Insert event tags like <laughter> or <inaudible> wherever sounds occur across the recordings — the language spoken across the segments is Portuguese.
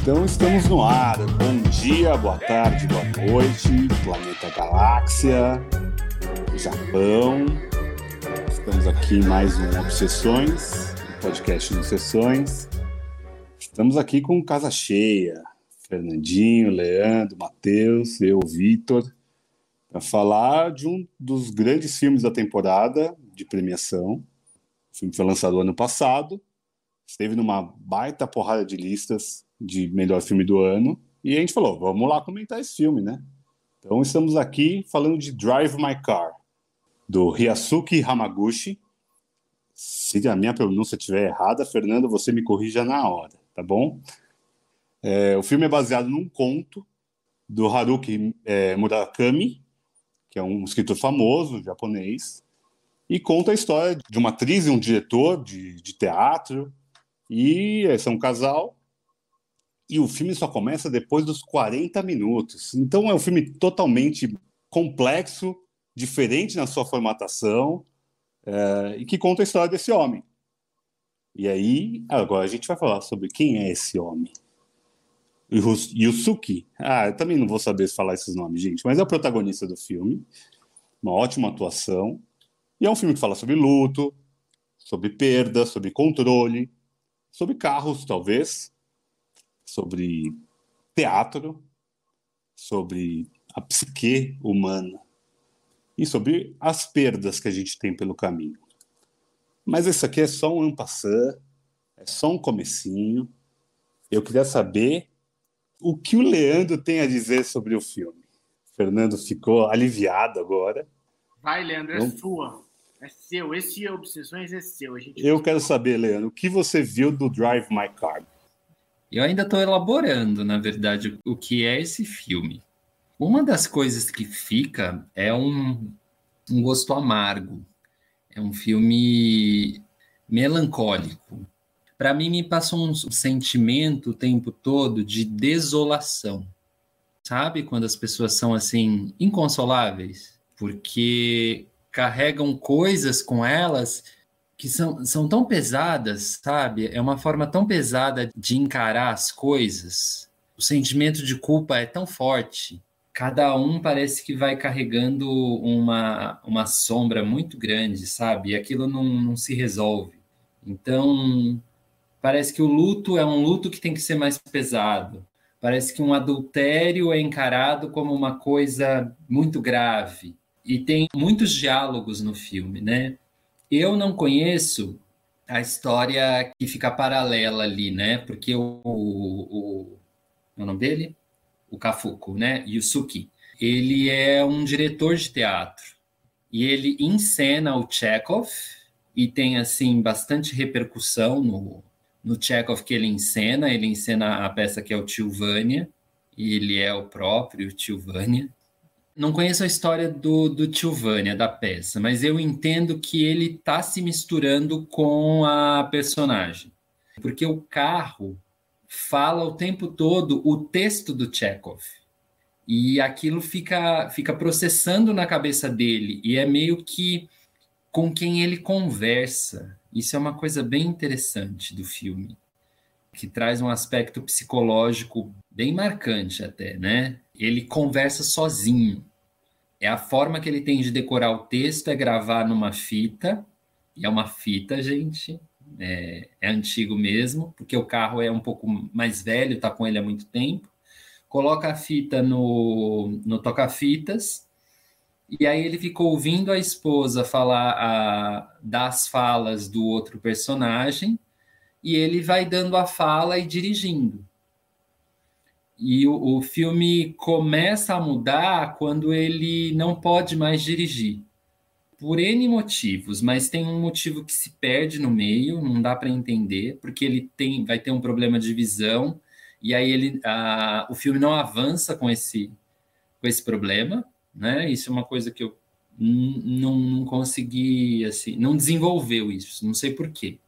Então estamos no ar. Bom dia, boa tarde, boa noite, planeta Galáxia, Japão. Estamos aqui em mais um Obsessões, um podcast de Obsessões. Estamos aqui com casa cheia. Fernandinho, Leandro, Matheus, eu, Vitor, para falar de um dos grandes filmes da temporada de premiação. Filme foi lançado ano passado, esteve numa baita porrada de listas de melhor filme do ano, e a gente falou, vamos lá comentar esse filme, né? Então estamos aqui falando de Drive My Car, do Ryasuke Hamaguchi. Se a minha pronúncia estiver errada, Fernando, você me corrija na hora, tá bom? É, o filme é baseado num conto do Haruki é, Murakami, que é um escritor famoso japonês, e conta a história de uma atriz e um diretor de, de teatro, e são um casal, e o filme só começa depois dos 40 minutos. Então é um filme totalmente complexo, diferente na sua formatação, é, e que conta a história desse homem. E aí, agora a gente vai falar sobre quem é esse homem. Yusuke, ah, eu também não vou saber falar esses nomes, gente, mas é o protagonista do filme, uma ótima atuação, e é um filme que fala sobre luto, sobre perda, sobre controle, sobre carros, talvez, sobre teatro, sobre a psique humana e sobre as perdas que a gente tem pelo caminho. Mas isso aqui é só um passant, é só um comecinho. Eu queria saber o que o Leandro tem a dizer sobre o filme. Fernando ficou aliviado agora. Vai, Leandro, é sua. É seu. Esse Obsessões é seu. Eu quero saber, Leandro, o que você viu do Drive My Car? Eu ainda estou elaborando, na verdade, o que é esse filme. Uma das coisas que fica é um, um gosto amargo. É um filme melancólico para mim me passou um sentimento o tempo todo de desolação. Sabe quando as pessoas são assim inconsoláveis, porque carregam coisas com elas que são, são tão pesadas, sabe? É uma forma tão pesada de encarar as coisas. O sentimento de culpa é tão forte. Cada um parece que vai carregando uma, uma sombra muito grande, sabe? E aquilo não, não se resolve. Então, Parece que o luto é um luto que tem que ser mais pesado. Parece que um adultério é encarado como uma coisa muito grave. E tem muitos diálogos no filme, né? Eu não conheço a história que fica paralela ali, né? Porque o, o, o, é o nome dele? O Kafuku, né? Yusuke. Ele é um diretor de teatro e ele encena o Chekhov e tem assim bastante repercussão no, no Chekhov que ele encena, ele encena a peça que é o Tilvânia, e ele é o próprio Tilvânia. Não conheço a história do, do Tilvânia, da peça, mas eu entendo que ele está se misturando com a personagem. Porque o carro fala o tempo todo o texto do Chekhov. E aquilo fica, fica processando na cabeça dele, e é meio que com quem ele conversa. Isso é uma coisa bem interessante do filme, que traz um aspecto psicológico bem marcante até, né? Ele conversa sozinho. É a forma que ele tem de decorar o texto é gravar numa fita, e é uma fita, gente, é, é antigo mesmo, porque o carro é um pouco mais velho, tá com ele há muito tempo. Coloca a fita no, no toca-fitas e aí ele ficou ouvindo a esposa falar a, das falas do outro personagem, e ele vai dando a fala e dirigindo. E o, o filme começa a mudar quando ele não pode mais dirigir. Por N motivos, mas tem um motivo que se perde no meio, não dá para entender, porque ele tem, vai ter um problema de visão, e aí ele, a, o filme não avança com esse, com esse problema, né? Isso é uma coisa que eu não, não consegui, assim, não desenvolveu isso, não sei por quê.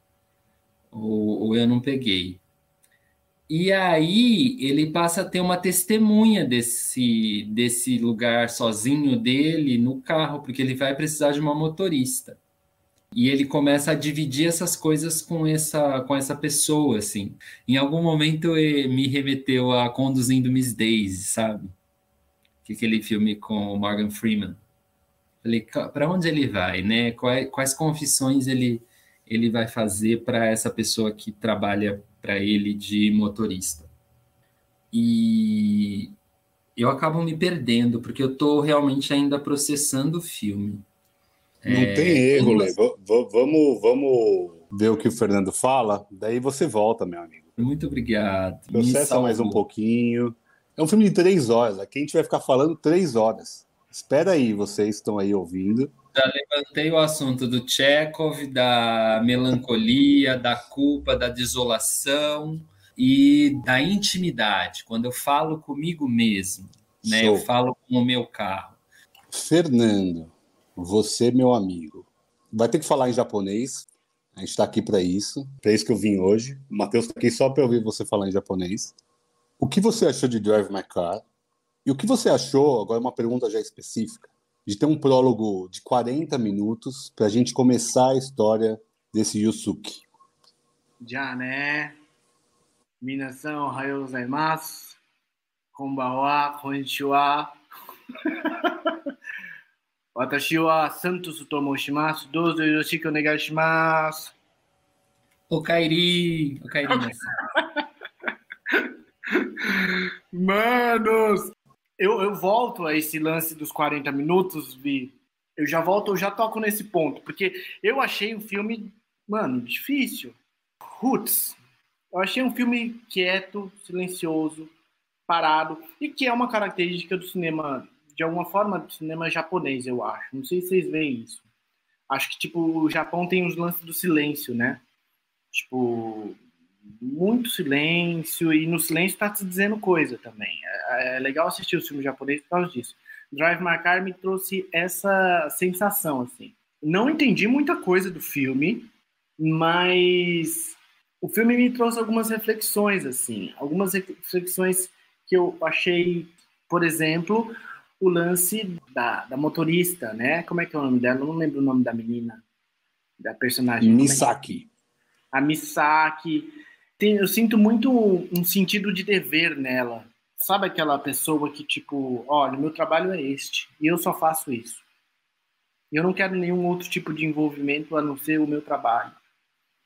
Ou, ou eu não peguei. E aí ele passa a ter uma testemunha desse, desse lugar sozinho dele no carro, porque ele vai precisar de uma motorista. e ele começa a dividir essas coisas com essa com essa pessoa assim. Em algum momento me remeteu a conduzindo Miss Daisy sabe? Que aquele filme com o Morgan Freeman. Falei para onde ele vai né? Quais, quais confissões ele ele vai fazer para essa pessoa que trabalha para ele de motorista e eu acabo me perdendo porque eu estou realmente ainda processando o filme não é, tem erro, Lê. Vamos, vamos ver o que o Fernando fala, daí você volta, meu amigo. Muito obrigado. Processa mais um pouquinho. É um filme de três horas. Aqui a gente vai ficar falando três horas. Espera aí, vocês estão aí ouvindo. Já levantei o assunto do Chekhov, da melancolia, da culpa, da desolação e da intimidade. Quando eu falo comigo mesmo, né? Eu falo com o meu carro. Fernando, você, meu amigo. Vai ter que falar em japonês. A gente está aqui para isso. Para isso que eu vim hoje. O Matheus está aqui só para ouvir você falar em japonês. O que você achou de Drive My Car? E o que você achou, agora uma pergunta já específica, de ter um prólogo de 40 minutos para a gente começar a história desse Yusuke. Já, né? Minasan, ohayou gozaimasu. Konbawa, konnichiwa. <laughs> Watashi wa Santos to moshimasu. Dozo yoroshiku onegai. Okairi. Okairi. <laughs> Manos, eu, eu volto a esse lance dos 40 minutos, Vi. Eu já volto, eu já toco nesse ponto, porque eu achei o filme, mano, difícil. Roots. Eu achei um filme quieto, silencioso, parado, e que é uma característica do cinema de alguma forma, do cinema japonês, eu acho. Não sei se vocês veem isso. Acho que, tipo, o Japão tem os lances do silêncio, né? Tipo, muito silêncio, e no silêncio tá se dizendo coisa também. É, é legal assistir o filme japonês por causa disso. Drive My Car me trouxe essa sensação, assim. Não entendi muita coisa do filme, mas o filme me trouxe algumas reflexões, assim. Algumas reflexões que eu achei, por exemplo, o lance da, da motorista, né? Como é que é o nome dela? Eu não lembro o nome da menina, da personagem. É Misaki. É? A Misaki. Tem, eu sinto muito um sentido de dever nela. Sabe aquela pessoa que, tipo, olha, meu trabalho é este, e eu só faço isso. Eu não quero nenhum outro tipo de envolvimento a não ser o meu trabalho.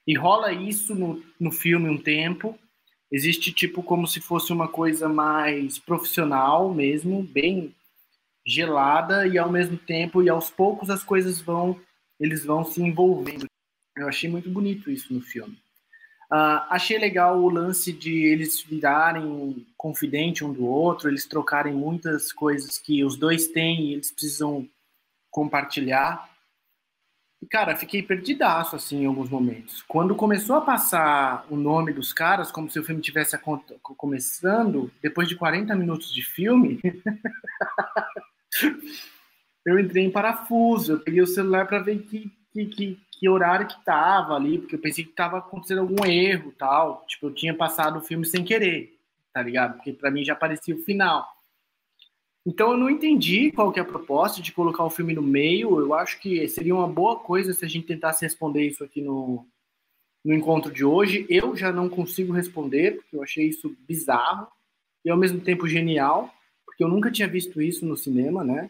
E rola isso no, no filme um tempo. Existe, tipo, como se fosse uma coisa mais profissional mesmo, bem gelada e ao mesmo tempo e aos poucos as coisas vão eles vão se envolvendo. Eu achei muito bonito isso no filme. Uh, achei legal o lance de eles virarem confidente um do outro, eles trocarem muitas coisas que os dois têm e eles precisam compartilhar. E, cara, fiquei perdidaço, assim, em alguns momentos. Quando começou a passar o nome dos caras, como se o filme tivesse começando, depois de 40 minutos de filme, <laughs> eu entrei em parafuso, eu peguei o celular para ver que, que, que, que, horário que tava ali, porque eu pensei que tava acontecendo algum erro tal. Tipo, eu tinha passado o filme sem querer, tá ligado? Porque para mim já parecia o final. Então eu não entendi qual que é a proposta de colocar o filme no meio. Eu acho que seria uma boa coisa se a gente tentasse responder isso aqui no, no encontro de hoje. Eu já não consigo responder, porque eu achei isso bizarro e ao mesmo tempo genial porque eu nunca tinha visto isso no cinema, né?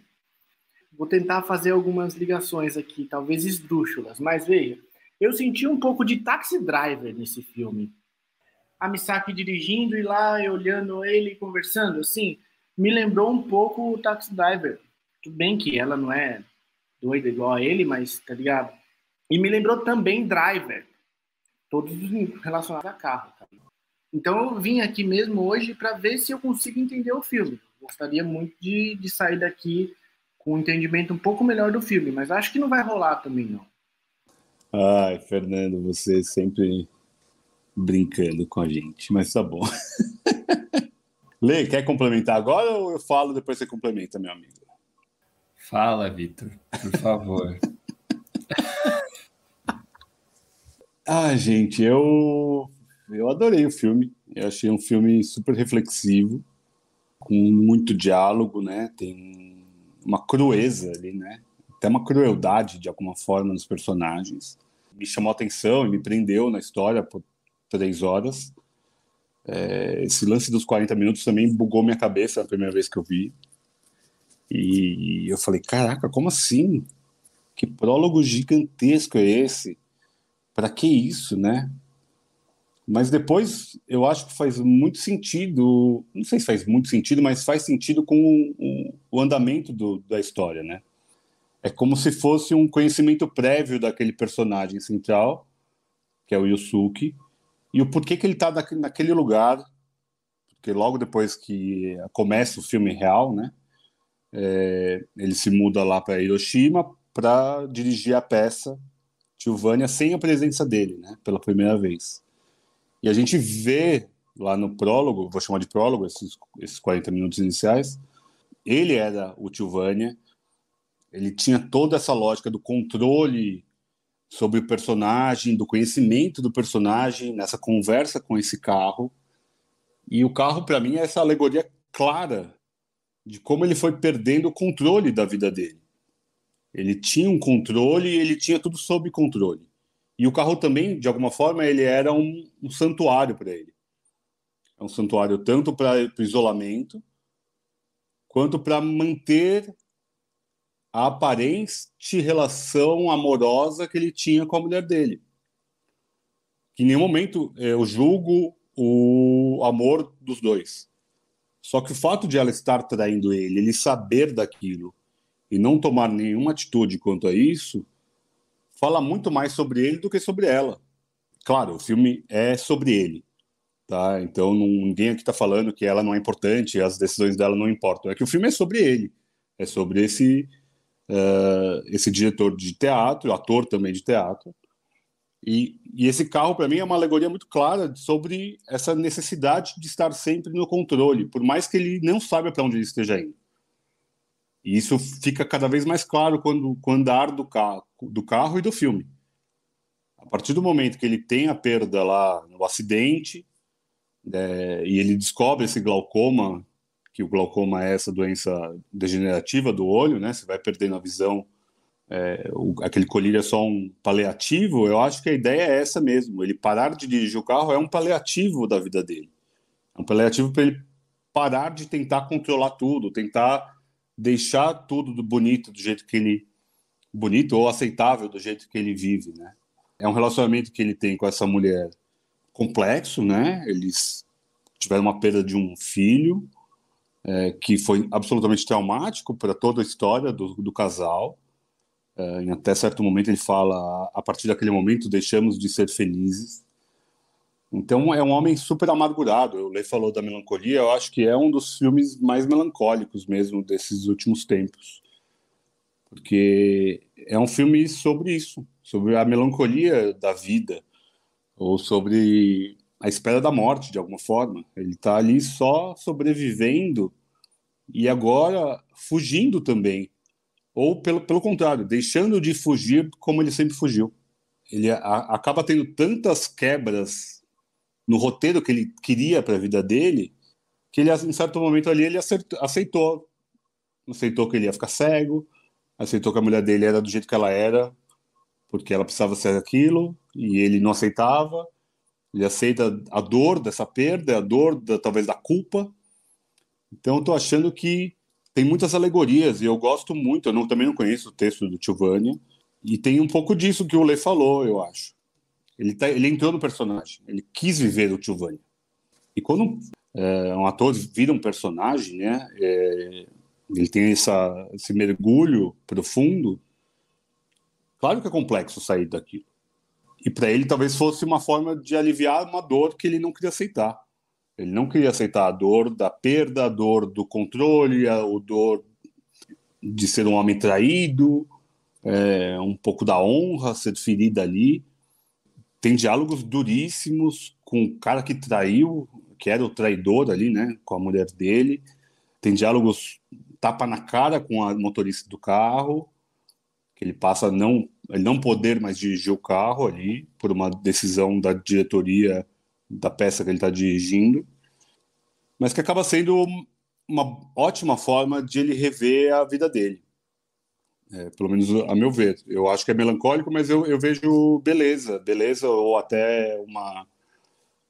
Vou tentar fazer algumas ligações aqui, talvez esdrúxulas, mas veja, eu senti um pouco de Taxi Driver nesse filme. A Misaki dirigindo e lá eu olhando ele conversando, assim, me lembrou um pouco o Taxi Driver. Tudo bem que ela não é doida igual a ele, mas tá ligado? E me lembrou também Driver, todos relacionados a carro. Tá? Então eu vim aqui mesmo hoje para ver se eu consigo entender o filme gostaria muito de, de sair daqui um entendimento um pouco melhor do filme, mas acho que não vai rolar também, não. Ai, Fernando, você sempre brincando com a gente, mas tá bom. <laughs> Lê, quer complementar agora ou eu falo depois você complementa, meu amigo? Fala, Vitor, por favor. <laughs> ah, gente, eu eu adorei o filme. Eu achei um filme super reflexivo com muito diálogo, né? Tem uma crueza ali, né? até uma crueldade de alguma forma nos personagens. Me chamou a atenção e me prendeu na história por três horas. É, esse lance dos 40 minutos também bugou minha cabeça na primeira vez que eu vi. E eu falei, caraca, como assim? Que prólogo gigantesco é esse? Para que isso, né? Mas depois eu acho que faz muito sentido, não sei se faz muito sentido, mas faz sentido com o, o andamento do, da história, né? É como se fosse um conhecimento prévio daquele personagem central, que é o Yusuke, e o porquê que ele está naquele lugar, porque logo depois que começa o filme real, né? É, ele se muda lá para Hiroshima para dirigir a peça Tilvânia sem a presença dele, né? Pela primeira vez. E a gente vê lá no prólogo, vou chamar de prólogo, esses, esses 40 minutos iniciais, ele era o Tilvânia, ele tinha toda essa lógica do controle sobre o personagem, do conhecimento do personagem, nessa conversa com esse carro. E o carro, para mim, é essa alegoria clara de como ele foi perdendo o controle da vida dele. Ele tinha um controle e ele tinha tudo sob controle. E o carro também, de alguma forma, ele era um, um santuário para ele. É um santuário tanto para o isolamento, quanto para manter a aparente relação amorosa que ele tinha com a mulher dele. Que em nenhum momento eu julgo o amor dos dois. Só que o fato de ela estar traindo ele, ele saber daquilo e não tomar nenhuma atitude quanto a isso, fala muito mais sobre ele do que sobre ela. Claro, o filme é sobre ele, tá? Então ninguém aqui está falando que ela não é importante, as decisões dela não importam. É que o filme é sobre ele, é sobre esse uh, esse diretor de teatro, ator também de teatro. E, e esse carro para mim é uma alegoria muito clara sobre essa necessidade de estar sempre no controle, por mais que ele não saiba para onde ele esteja indo. E isso fica cada vez mais claro quando, quando andar do carro, do carro e do filme. A partir do momento que ele tem a perda lá no acidente, é, e ele descobre esse glaucoma, que o glaucoma é essa doença degenerativa do olho, né? Você vai perdendo a visão. É, o, aquele colírio é só um paliativo. Eu acho que a ideia é essa mesmo. Ele parar de dirigir o carro é um paliativo da vida dele. É um paliativo para ele parar de tentar controlar tudo, tentar deixar tudo do bonito do jeito que ele bonito ou aceitável do jeito que ele vive, né? É um relacionamento que ele tem com essa mulher complexo, né? Eles tiveram uma perda de um filho é, que foi absolutamente traumático para toda a história do, do casal. É, até certo momento ele fala: a partir daquele momento deixamos de ser felizes. Então é um homem super amargurado. O Lei falou da melancolia, eu acho que é um dos filmes mais melancólicos mesmo desses últimos tempos. Porque é um filme sobre isso, sobre a melancolia da vida, ou sobre a espera da morte, de alguma forma. Ele está ali só sobrevivendo e agora fugindo também. Ou, pelo, pelo contrário, deixando de fugir como ele sempre fugiu. Ele a, acaba tendo tantas quebras no roteiro que ele queria para a vida dele, que ele, em certo momento ali, ele acertou, aceitou. Aceitou que ele ia ficar cego, aceitou que a mulher dele era do jeito que ela era, porque ela precisava ser aquilo, e ele não aceitava. Ele aceita a dor dessa perda, a dor da, talvez da culpa. Então, eu tô achando que tem muitas alegorias, e eu gosto muito. Eu não, também não conheço o texto do Giovanni, e tem um pouco disso que o Lê falou, eu acho. Ele, tá, ele entrou no personagem, ele quis viver o Giovanni. E quando é, um ator vira um personagem, né, é, ele tem essa, esse mergulho profundo, claro que é complexo sair daquilo. E para ele talvez fosse uma forma de aliviar uma dor que ele não queria aceitar. Ele não queria aceitar a dor da perda, a dor do controle, a, a dor de ser um homem traído, é, um pouco da honra ser ferida ali tem diálogos duríssimos com o cara que traiu, que era o traidor ali, né, com a mulher dele. Tem diálogos tapa na cara com a motorista do carro, que ele passa a não ele não poder mais dirigir o carro ali por uma decisão da diretoria da peça que ele está dirigindo, mas que acaba sendo uma ótima forma de ele rever a vida dele. É, pelo menos a meu ver. Eu acho que é melancólico, mas eu, eu vejo beleza, beleza ou até uma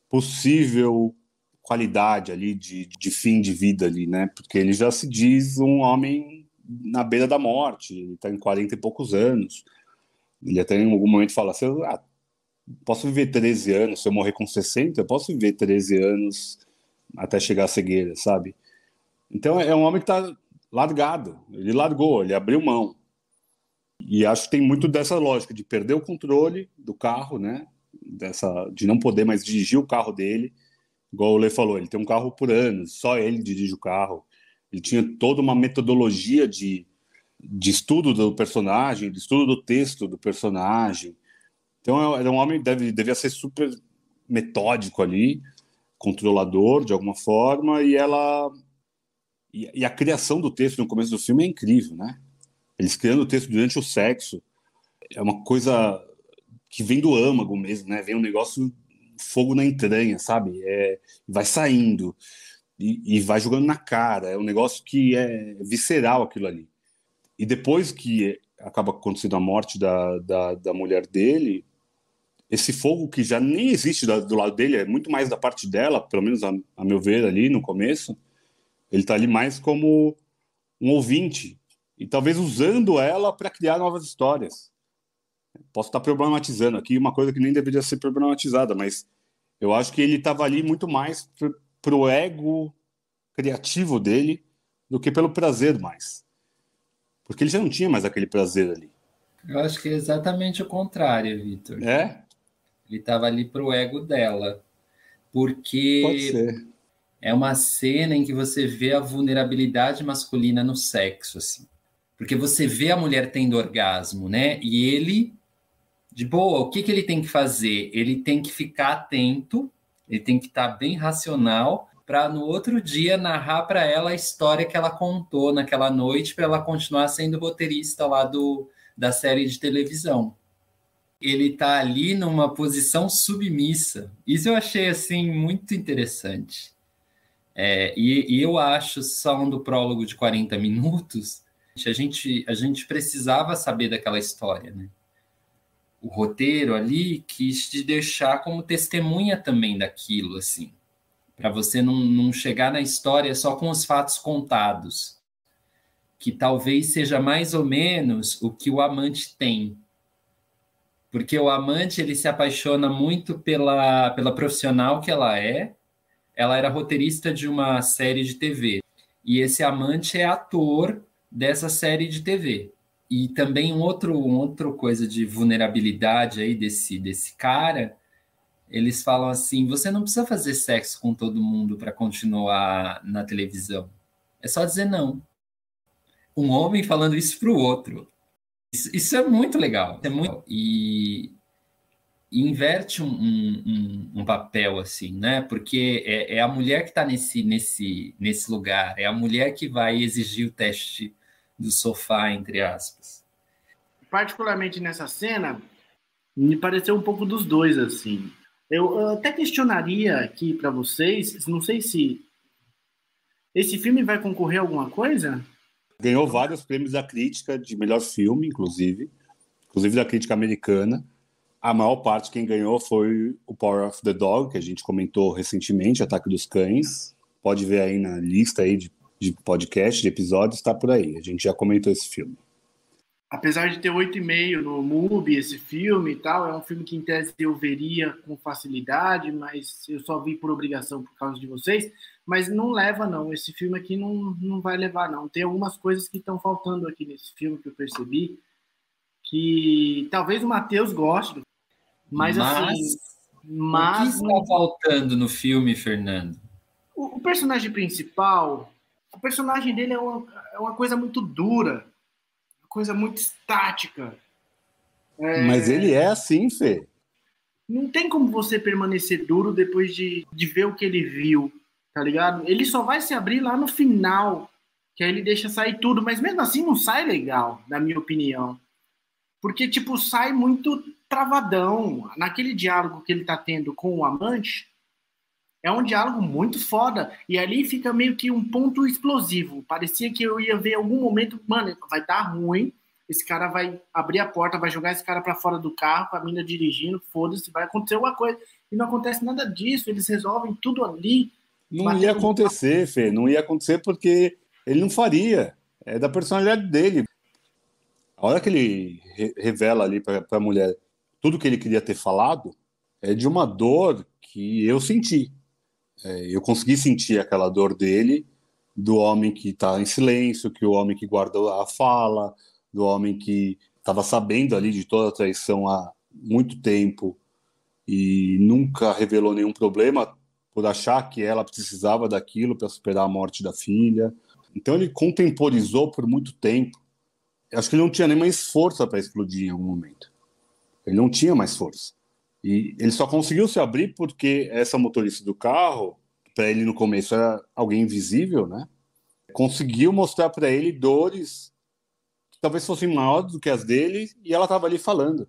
possível qualidade ali de, de fim de vida ali, né? Porque ele já se diz um homem na beira da morte, ele está em 40 e poucos anos. Ele até em algum momento fala assim: ah, posso viver 13 anos, se eu morrer com 60, eu posso viver 13 anos até chegar à cegueira, sabe? Então é um homem que está largado, ele largou, ele abriu mão. E acho que tem muito dessa lógica de perder o controle do carro, né? Dessa, de não poder mais dirigir o carro dele igual o Lê falou, ele tem um carro por ano, só ele dirige o carro. Ele tinha toda uma metodologia de, de estudo do personagem, de estudo do texto do personagem. Então era um homem deve devia ser super metódico ali, controlador de alguma forma, e ela e, e, a criação do texto no começo do filme é incrível, né? Eles criando o texto durante o sexo é uma coisa que vem do âmago mesmo, né? Vem um negócio fogo na entranha, sabe? É, vai saindo e, e, vai jogando na cara. É um negócio que é visceral aquilo ali. E depois que acaba acontecendo a morte da, da, da mulher dele, esse fogo que já nem existe do, do, lado dele, é muito mais da parte dela, pelo menos a, a meu ver ali no começo. Ele está ali mais como um ouvinte e talvez usando ela para criar novas histórias. Posso estar problematizando aqui uma coisa que nem deveria ser problematizada, mas eu acho que ele estava ali muito mais para o ego criativo dele do que pelo prazer mais. Porque ele já não tinha mais aquele prazer ali. Eu acho que é exatamente o contrário, Vitor. É? Ele estava ali para o ego dela. Porque é uma cena em que você vê a vulnerabilidade masculina no sexo, assim. Porque você vê a mulher tendo orgasmo, né? E ele de boa, o que, que ele tem que fazer? Ele tem que ficar atento, ele tem que estar tá bem racional para no outro dia narrar para ela a história que ela contou naquela noite para ela continuar sendo roteirista lá do, da série de televisão. Ele está ali numa posição submissa. Isso eu achei assim muito interessante. É, e, e, eu acho, só um do prólogo de 40 minutos, a gente, a gente precisava saber daquela história, né? o roteiro ali quis te deixar como testemunha também daquilo, assim, para você não, não chegar na história só com os fatos contados, que talvez seja mais ou menos o que o amante tem. Porque o amante ele se apaixona muito pela, pela profissional que ela é. Ela era roteirista de uma série de TV. E esse amante é ator dessa série de TV. E também um outro, um outro coisa de vulnerabilidade aí desse, desse cara, eles falam assim: você não precisa fazer sexo com todo mundo para continuar na televisão. É só dizer não. Um homem falando isso para o outro. Isso, isso, é muito legal. É muito, e inverte um, um, um, papel assim, né? Porque é, é a mulher que está nesse, nesse, nesse lugar, é a mulher que vai exigir o teste do sofá, entre aspas. Particularmente nessa cena, me pareceu um pouco dos dois, assim. Eu até questionaria aqui para vocês, não sei se esse filme vai concorrer a alguma coisa? Ganhou vários prêmios da crítica de melhor filme, inclusive, inclusive da crítica americana. A maior parte quem ganhou foi o Power of the Dog, que a gente comentou recentemente, Ataque dos Cães. Pode ver aí na lista aí de de podcast, de episódios, está por aí. A gente já comentou esse filme. Apesar de ter 8,5 no MUBI, esse filme e tal, é um filme que em tese eu veria com facilidade, mas eu só vi por obrigação por causa de vocês. Mas não leva, não. Esse filme aqui não, não vai levar, não. Tem algumas coisas que estão faltando aqui nesse filme que eu percebi, que talvez o Matheus goste, mas, mas assim. Mas. O que está faltando no filme, Fernando? O, o personagem principal, o personagem dele é uma, é uma coisa muito dura, uma coisa muito estática. É... Mas ele é assim, Fê. Não tem como você permanecer duro depois de, de ver o que ele viu, tá ligado? Ele só vai se abrir lá no final, que aí ele deixa sair tudo, mas mesmo assim não sai legal, na minha opinião. Porque, tipo, sai muito travadão. Naquele diálogo que ele tá tendo com o amante, é um diálogo muito foda. E ali fica meio que um ponto explosivo. Parecia que eu ia ver algum momento, mano, vai dar ruim, esse cara vai abrir a porta, vai jogar esse cara para fora do carro, com a mina dirigindo, foda-se, vai acontecer alguma coisa. E não acontece nada disso, eles resolvem tudo ali. Não ia acontecer, Fê, não ia acontecer porque ele não faria. É da personalidade dele. A hora que ele re revela ali para a mulher tudo que ele queria ter falado, é de uma dor que eu senti. É, eu consegui sentir aquela dor dele, do homem que está em silêncio, que o homem que guardou a fala, do homem que estava sabendo ali de toda a traição há muito tempo e nunca revelou nenhum problema por achar que ela precisava daquilo para superar a morte da filha. Então ele contemporizou por muito tempo. Acho que ele não tinha nem mais força para explodir em algum momento. Ele não tinha mais força. E ele só conseguiu se abrir porque essa motorista do carro, para ele no começo era alguém invisível, né? Conseguiu mostrar para ele dores que talvez fossem maiores do que as dele e ela estava ali falando.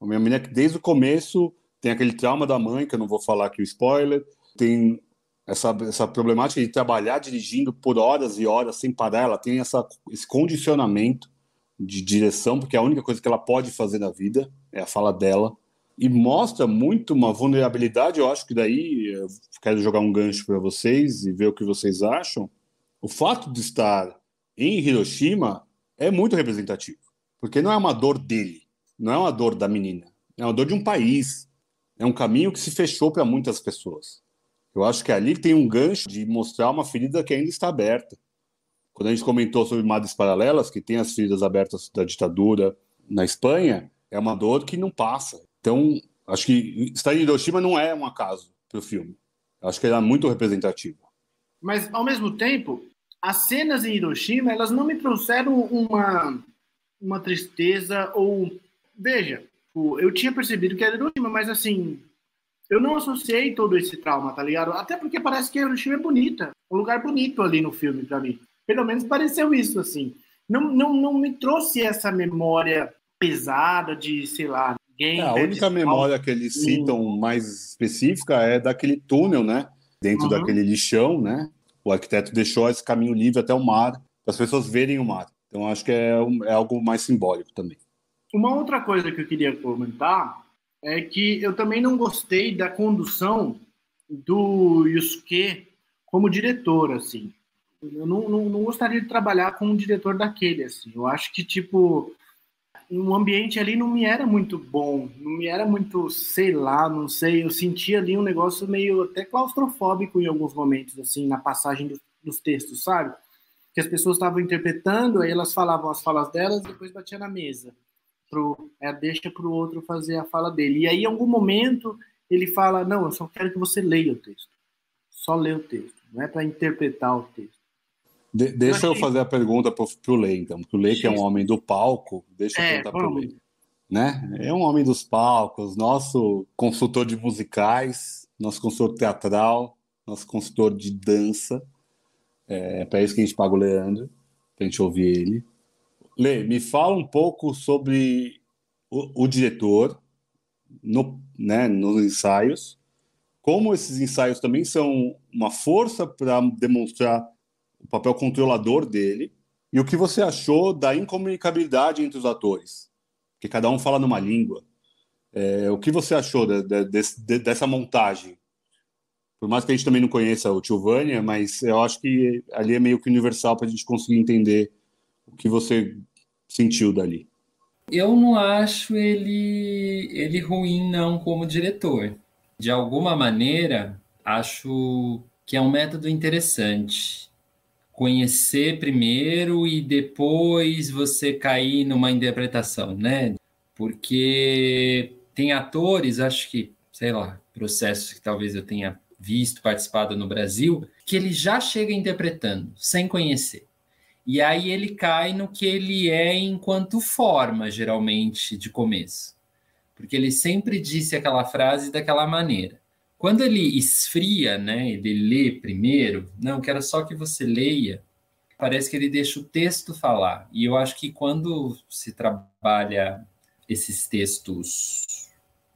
A minha menina que desde o começo tem aquele trauma da mãe, que eu não vou falar aqui o spoiler, tem essa, essa problemática de trabalhar dirigindo por horas e horas sem parar, ela tem essa, esse condicionamento de direção, porque é a única coisa que ela pode fazer na vida é a fala dela e mostra muito uma vulnerabilidade. Eu acho que daí eu quero jogar um gancho para vocês e ver o que vocês acham. O fato de estar em Hiroshima é muito representativo, porque não é uma dor dele, não é uma dor da menina, é uma dor de um país. É um caminho que se fechou para muitas pessoas. Eu acho que ali tem um gancho de mostrar uma ferida que ainda está aberta. Quando a gente comentou sobre madres paralelas, que tem as feridas abertas da ditadura na Espanha, é uma dor que não passa. Então, acho que estar em Hiroshima não é um acaso para o filme. Acho que ele é muito representativo. Mas, ao mesmo tempo, as cenas em Hiroshima, elas não me trouxeram uma, uma tristeza ou... Veja, eu tinha percebido que era Hiroshima, mas assim, eu não associei todo esse trauma, tá ligado? Até porque parece que Hiroshima é bonita. Um lugar bonito ali no filme para mim. Pelo menos pareceu isso, assim. Não, não, não me trouxe essa memória pesada de, sei lá, é, a única memória que eles citam mais específica é daquele túnel, né? Dentro uhum. daquele lixão, né? O arquiteto deixou esse caminho livre até o mar, para as pessoas verem o mar. Então acho que é, é algo mais simbólico também. Uma outra coisa que eu queria comentar é que eu também não gostei da condução do Yusuke como diretor, assim. Eu não, não, não gostaria de trabalhar com um diretor daquele, assim. Eu acho que, tipo, o ambiente ali não me era muito bom, não me era muito, sei lá, não sei, eu sentia ali um negócio meio até claustrofóbico em alguns momentos, assim, na passagem do, dos textos, sabe? Que as pessoas estavam interpretando, aí elas falavam as falas delas depois batia na mesa. Pro, é, deixa para o outro fazer a fala dele. E aí, em algum momento, ele fala: Não, eu só quero que você leia o texto. Só lê o texto, não é para interpretar o texto. De, deixa eu, fazer a pergunta para o Lei, então. Porque o Lei, que é um homem do palco, deixa eu é, perguntar para o Lei. Né? É um homem dos palcos, nosso consultor de musicais, nosso consultor teatral, nosso consultor de dança. É para isso que a gente paga o Leandro, para a gente ouvir ele. Lê, me fala um pouco sobre o, o diretor no, né, nos ensaios, como esses ensaios também são uma força para demonstrar o papel controlador dele, e o que você achou da incomunicabilidade entre os atores, que cada um fala numa língua. É, o que você achou de, de, de, dessa montagem? Por mais que a gente também não conheça o Tilvânia, mas eu acho que ali é meio que universal para a gente conseguir entender o que você sentiu dali. Eu não acho ele, ele ruim, não, como diretor. De alguma maneira, acho que é um método interessante conhecer primeiro e depois você cair numa interpretação, né? Porque tem atores, acho que, sei lá, processos que talvez eu tenha visto, participado no Brasil, que ele já chega interpretando, sem conhecer. E aí ele cai no que ele é enquanto forma, geralmente, de começo. Porque ele sempre disse aquela frase daquela maneira. Quando ele esfria, né, ele lê primeiro, não, quero só que você leia, parece que ele deixa o texto falar. E eu acho que quando se trabalha esses textos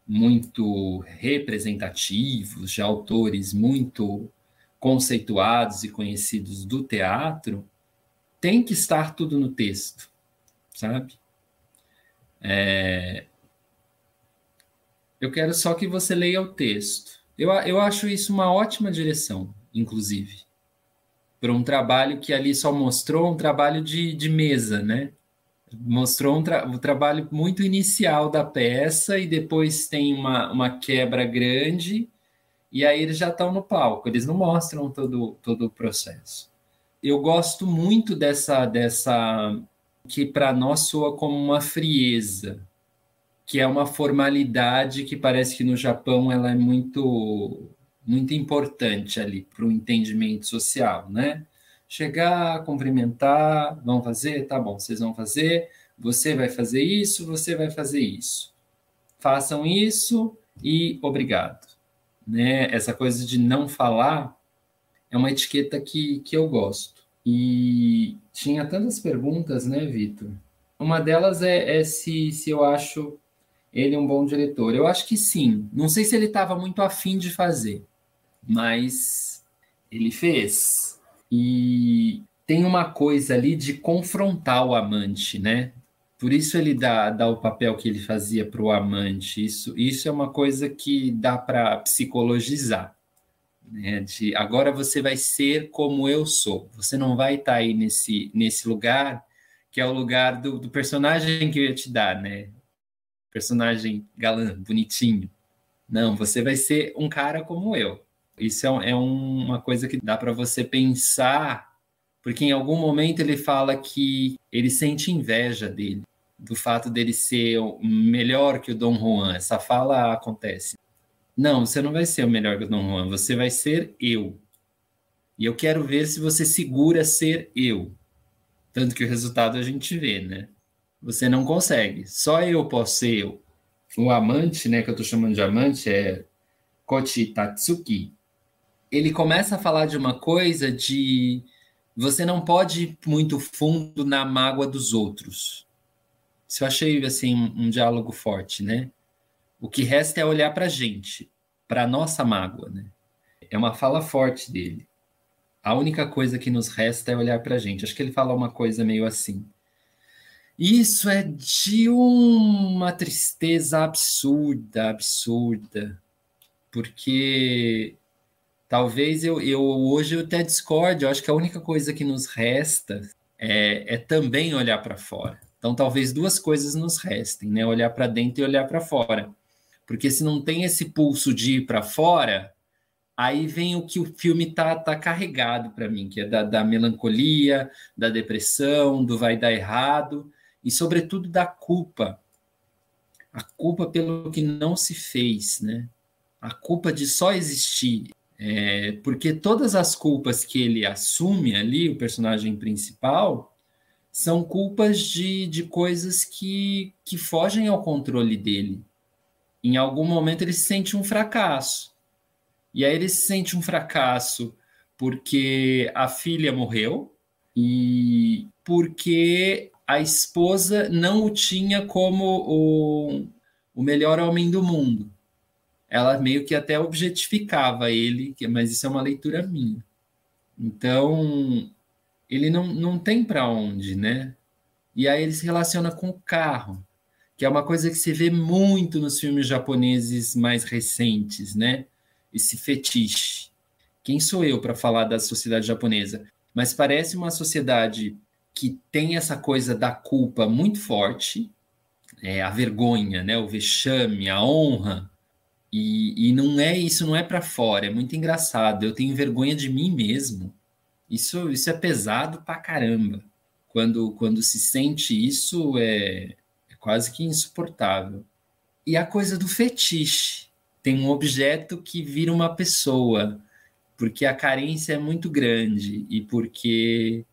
muito representativos, de autores muito conceituados e conhecidos do teatro, tem que estar tudo no texto. sabe? É... Eu quero só que você leia o texto. Eu, eu acho isso uma ótima direção, inclusive, para um trabalho que ali só mostrou um trabalho de, de mesa, né? Mostrou um, tra um trabalho muito inicial da peça e depois tem uma, uma quebra grande e aí eles já estão no palco, eles não mostram todo, todo o processo. Eu gosto muito dessa, dessa que para nós soa como uma frieza, que é uma formalidade que parece que no Japão ela é muito muito importante ali para o entendimento social, né? Chegar, cumprimentar, vão fazer, tá bom, vocês vão fazer, você vai fazer isso, você vai fazer isso. Façam isso e obrigado né? Essa coisa de não falar é uma etiqueta que, que eu gosto. E tinha tantas perguntas, né, Vitor? Uma delas é, é, se, se eu acho ele um bom diretor. Eu acho que sim. Não sei se ele estava muito afim de fazer, mas ele fez. E tem uma coisa ali de confrontar o amante, né? Por isso ele dá, dá o papel que ele fazia para o amante. Isso, isso é uma coisa que dá para psicologizar. Né? De agora você vai ser como eu sou. Você não vai estar tá aí nesse, nesse lugar que é o lugar do, do personagem que eu ia te dar, né? Personagem galã, bonitinho. Não, você vai ser um cara como eu. Isso é, é uma coisa que dá para você pensar, porque em algum momento ele fala que ele sente inveja dele do fato dele ser melhor que o Dom Juan. Essa fala acontece. Não, você não vai ser o melhor que o Dom Juan, você vai ser eu. E eu quero ver se você segura ser eu. Tanto que o resultado a gente vê, né? Você não consegue. Só eu posso ser eu. O amante, né, que eu tô chamando de amante, é Kochi Tatsuki. Ele começa a falar de uma coisa de você não pode ir muito fundo na mágoa dos outros. Isso eu achei assim um diálogo forte, né? O que resta é olhar para a gente, para nossa mágoa, né? É uma fala forte dele. A única coisa que nos resta é olhar para a gente. Acho que ele fala uma coisa meio assim. Isso é de uma tristeza absurda, absurda, porque talvez eu, eu hoje eu até discorde. Eu acho que a única coisa que nos resta é, é também olhar para fora. Então, talvez duas coisas nos restem, né? Olhar para dentro e olhar para fora. Porque se não tem esse pulso de ir para fora, aí vem o que o filme tá, tá carregado para mim, que é da, da melancolia, da depressão, do vai dar errado e, sobretudo, da culpa. A culpa pelo que não se fez, né? A culpa de só existir. É, porque todas as culpas que ele assume ali, o personagem principal, são culpas de, de coisas que, que fogem ao controle dele. Em algum momento ele se sente um fracasso. E aí ele se sente um fracasso porque a filha morreu e porque a esposa não o tinha como o, o melhor homem do mundo. Ela meio que até objetificava ele, mas isso é uma leitura minha. Então, ele não, não tem para onde, né? E aí ele se relaciona com o carro, que é uma coisa que se vê muito nos filmes japoneses mais recentes, né? Esse fetiche. Quem sou eu para falar da sociedade japonesa? Mas parece uma sociedade que tem essa coisa da culpa muito forte, é, a vergonha, né? O vexame, a honra. E, e não é isso, não é para fora. É muito engraçado. Eu tenho vergonha de mim mesmo isso, isso é pesado pra caramba. Quando, quando se sente isso, é, é quase que insuportável. E a coisa do fetiche. Tem um objeto que vira uma pessoa, porque a carência é muito grande e porque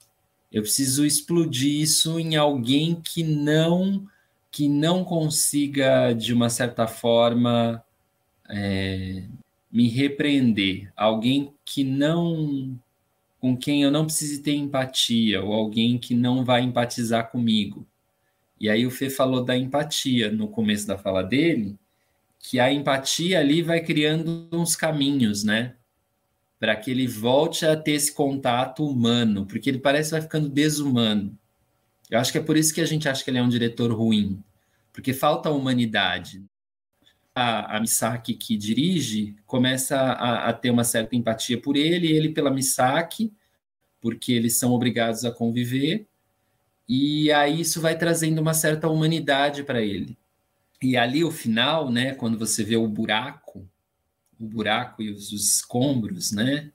eu preciso explodir isso em alguém que não que não consiga de uma certa forma é, me repreender, alguém que não com quem eu não precise ter empatia, ou alguém que não vai empatizar comigo. E aí o Fê falou da empatia no começo da fala dele, que a empatia ali vai criando uns caminhos, né? Para que ele volte a ter esse contato humano, porque ele parece que vai ficando desumano. Eu acho que é por isso que a gente acha que ele é um diretor ruim, porque falta humanidade. A, a Misaki que dirige começa a, a, ter uma certa empatia por ele, ele pela Misaki, porque eles são obrigados a conviver, e aí isso vai trazendo uma certa humanidade para ele. E ali o final, né, quando você vê o buraco, o buraco e os, os escombros, né,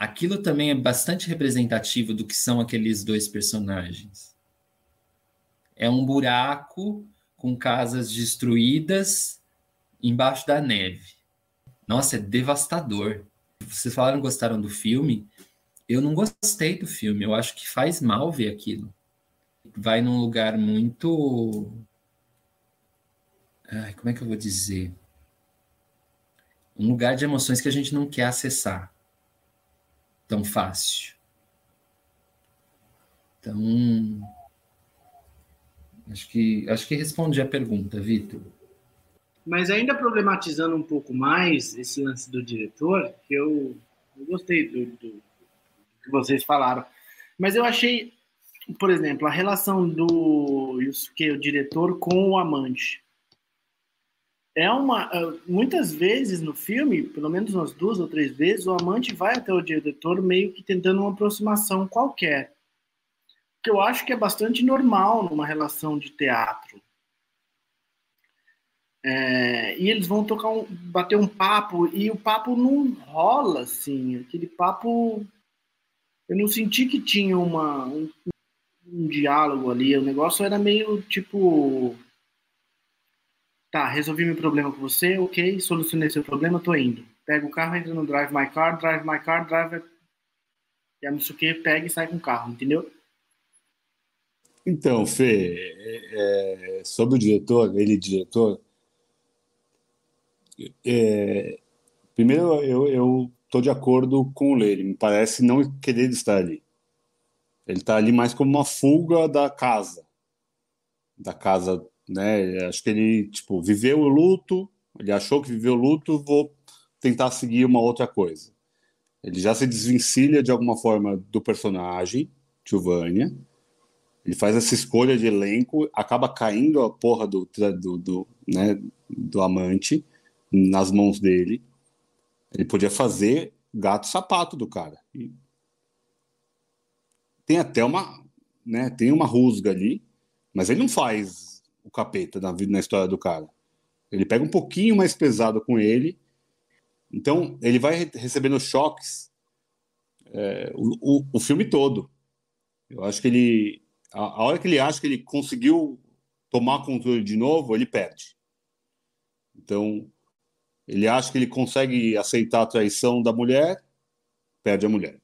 aquilo também é bastante representativo do que são aqueles dois personagens. É um buraco com casas destruídas embaixo da neve. Nossa, é devastador. Vocês falaram gostaram do filme? Eu não gostei do filme. Eu acho que faz mal ver aquilo. Vai num lugar muito. Ai, como é que eu vou dizer? Um lugar de emoções que a gente não quer acessar tão fácil. Então, acho que acho que respondi a pergunta, Vitor. Mas ainda problematizando um pouco mais esse lance do diretor, que eu, eu gostei do, do, que vocês falaram, mas eu achei, por exemplo, a relação do Yusuke, o diretor, com o amante é uma. Ah, muitas vezes no filme, pelo menos umas duas ou três vezes, o amante vai até o diretor meio que tentando uma aproximação qualquer. Que eu acho que é bastante normal numa relação de teatro. É, e eles vão tocar um, bater um papo e o papo não rola assim, aquele papo eu não senti que tinha uma um, um diálogo ali, o negócio era meio tipo Tá, resolvi meu problema com você, ok, solucionei seu problema, tô indo. Pega o carro, entra no Drive My Car, Drive My Car, Drive... E a Mitsuki pega e sai com o carro, entendeu? Então, Fê, é, é, sobre o diretor, ele diretor, é, primeiro eu, eu tô de acordo com o ele me parece não querer estar ali. Ele está ali mais como uma fuga da casa, da casa né? Acho que ele, tipo, viveu o luto, ele achou que viveu o luto, vou tentar seguir uma outra coisa. Ele já se desvencilha de alguma forma do personagem, Giovanni. Ele faz essa escolha de elenco, acaba caindo a porra do, do, do, né, do amante nas mãos dele. Ele podia fazer gato sapato do cara. E tem até uma, né, tem uma rusga ali, mas ele não faz o capeta na, na história do cara. Ele pega um pouquinho mais pesado com ele, então ele vai recebendo choques é, o, o, o, filme todo. Eu acho que ele, a, a, hora que ele acha que ele conseguiu tomar controle de novo, ele perde. Então ele acha que ele consegue aceitar a traição da mulher, perde a mulher.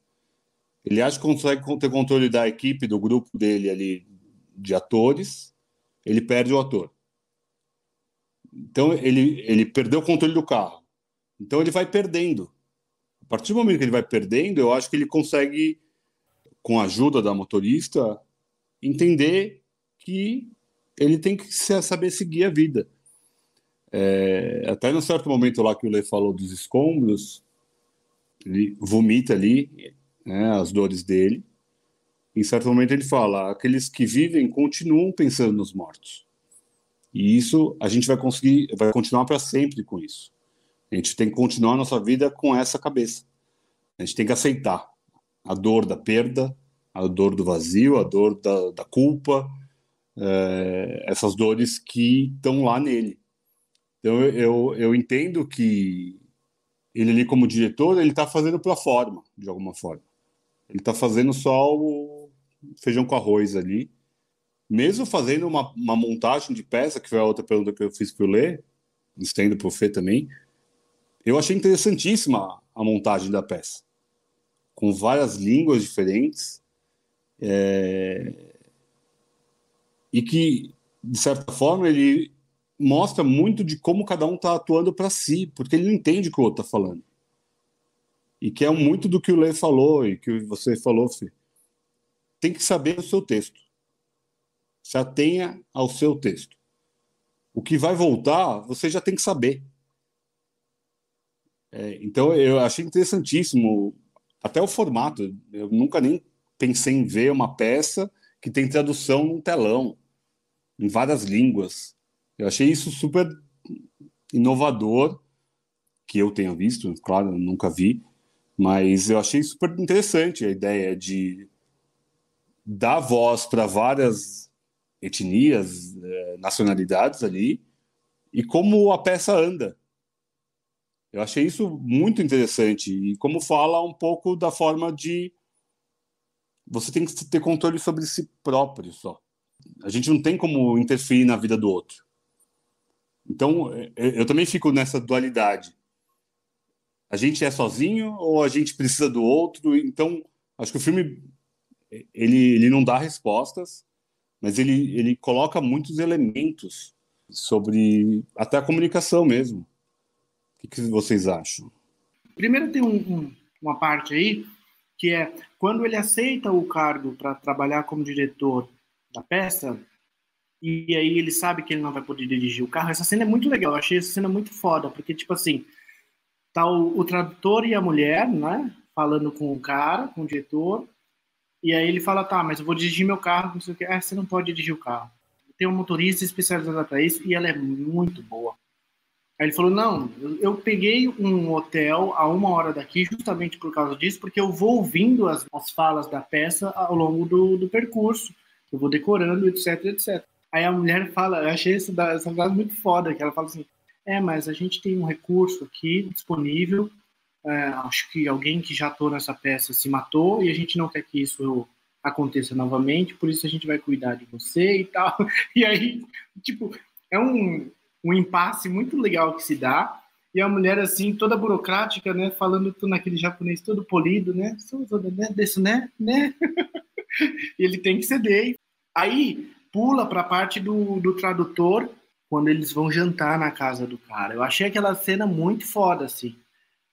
Ele acha que consegue ter controle da equipe, do grupo dele ali de atores, ele perde o ator. Então ele, ele perdeu o controle do carro. Então ele vai perdendo. A partir do momento que ele vai perdendo, eu acho que ele consegue, com a ajuda da motorista, entender que ele tem que saber seguir a vida. É, até num certo momento lá que o Lê falou dos escombros, ele vomita ali né, as dores dele em certo momento ele fala: aqueles que vivem continuam pensando nos mortos. E isso a gente vai conseguir, vai continuar para sempre com isso. A gente tem que continuar a nossa vida com essa cabeça. A gente tem que aceitar a dor da perda, a dor do vazio, a dor da, da culpa, é, essas dores que estão lá nele. Então eu, eu, entendo que ele ali como diretor ele está fazendo para forma, de alguma forma. Ele está fazendo só o, feijão com arroz ali. Mesmo fazendo uma, uma montagem de peça, que foi a outra pergunta que eu fiz para o Lê, estendo para o Fê também, eu achei interessantíssima a montagem da peça. Com várias línguas diferentes. É... E que, de certa forma, ele mostra muito de como cada um está atuando para si, porque ele não entende o que o outro está falando. E que é muito do que o Lê falou e que você falou, Fê tem que saber o seu texto. Se atenha ao seu texto. O que vai voltar, você já tem que saber. É, então, eu achei interessantíssimo até o formato. Eu nunca nem pensei em ver uma peça que tem tradução no telão, em várias línguas. Eu achei isso super inovador, que eu tenha visto, claro, eu nunca vi, mas eu achei super interessante a ideia de dar voz para várias etnias, eh, nacionalidades ali, e como a peça anda. Eu achei isso muito interessante e como fala um pouco da forma de você tem que ter controle sobre si próprio só. A gente não tem como interferir na vida do outro. Então, é, é, eu também fico nessa dualidade. A gente é sozinho ou a gente precisa do outro? Então, acho que o filme ele, ele não dá respostas, mas ele, ele coloca muitos elementos sobre até a comunicação mesmo. O que, vocês acham? Primeiro tem um, um, uma parte aí que é quando ele aceita o cargo para trabalhar como diretor da peça e aí ele sabe que ele não vai poder dirigir o carro. Essa cena é muito legal. Eu achei essa cena muito foda porque tipo assim tá o, o tradutor e a mulher, né, falando com o cara, com o diretor. E aí ele fala, tá, mas eu vou dirigir meu carro, não sei o que. Ah, você não pode dirigir o carro tem uma motorista especializada para isso e ela é muito boa. Aí ele falou: Não, eu peguei um hotel a uma hora daqui justamente por causa disso, porque eu vou ouvindo as, as falas da peça ao longo do, do percurso, eu vou decorando, etc, etc. Aí a mulher fala: Eu achei essa frase muito foda, que ela fala assim: É, mas a gente tem um recurso aqui disponível. É, acho que alguém que já atou nessa peça se matou e a gente não quer que isso aconteça novamente, por isso a gente vai cuidar de você e tal. <laughs> E aí, tipo, é um, um impasse muito legal que se dá. E a mulher, assim, toda burocrática, né? Falando tudo naquele japonês todo polido, né? né Desse, né? né? <laughs> ele tem que ceder. Aí pula para a parte do, do tradutor quando eles vão jantar na casa do cara. Eu achei aquela cena muito foda, assim.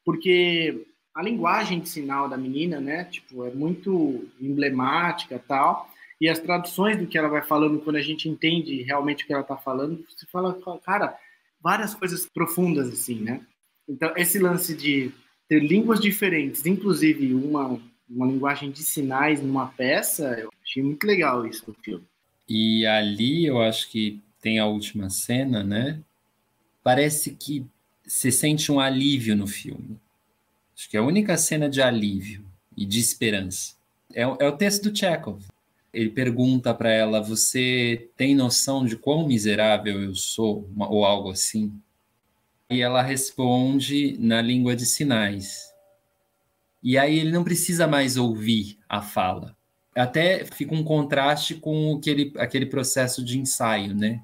Porque a linguagem de sinal da menina, né, tipo, é muito emblemática tal, e as traduções do que ela vai falando, quando a gente entende realmente o que ela está falando, você fala, cara, várias coisas profundas, assim, né? Então, esse lance de ter línguas diferentes, inclusive uma, uma linguagem de sinais numa peça, eu achei muito legal isso no filme. E ali eu acho que tem a última cena, né? Parece que se sente um alívio no filme. Acho que é a única cena de alívio e de esperança. É, é o texto do Chekhov. Ele pergunta para ela: Você tem noção de quão miserável eu sou? Ou algo assim. E ela responde na língua de sinais. E aí ele não precisa mais ouvir a fala. Até fica um contraste com aquele, aquele processo de ensaio, né?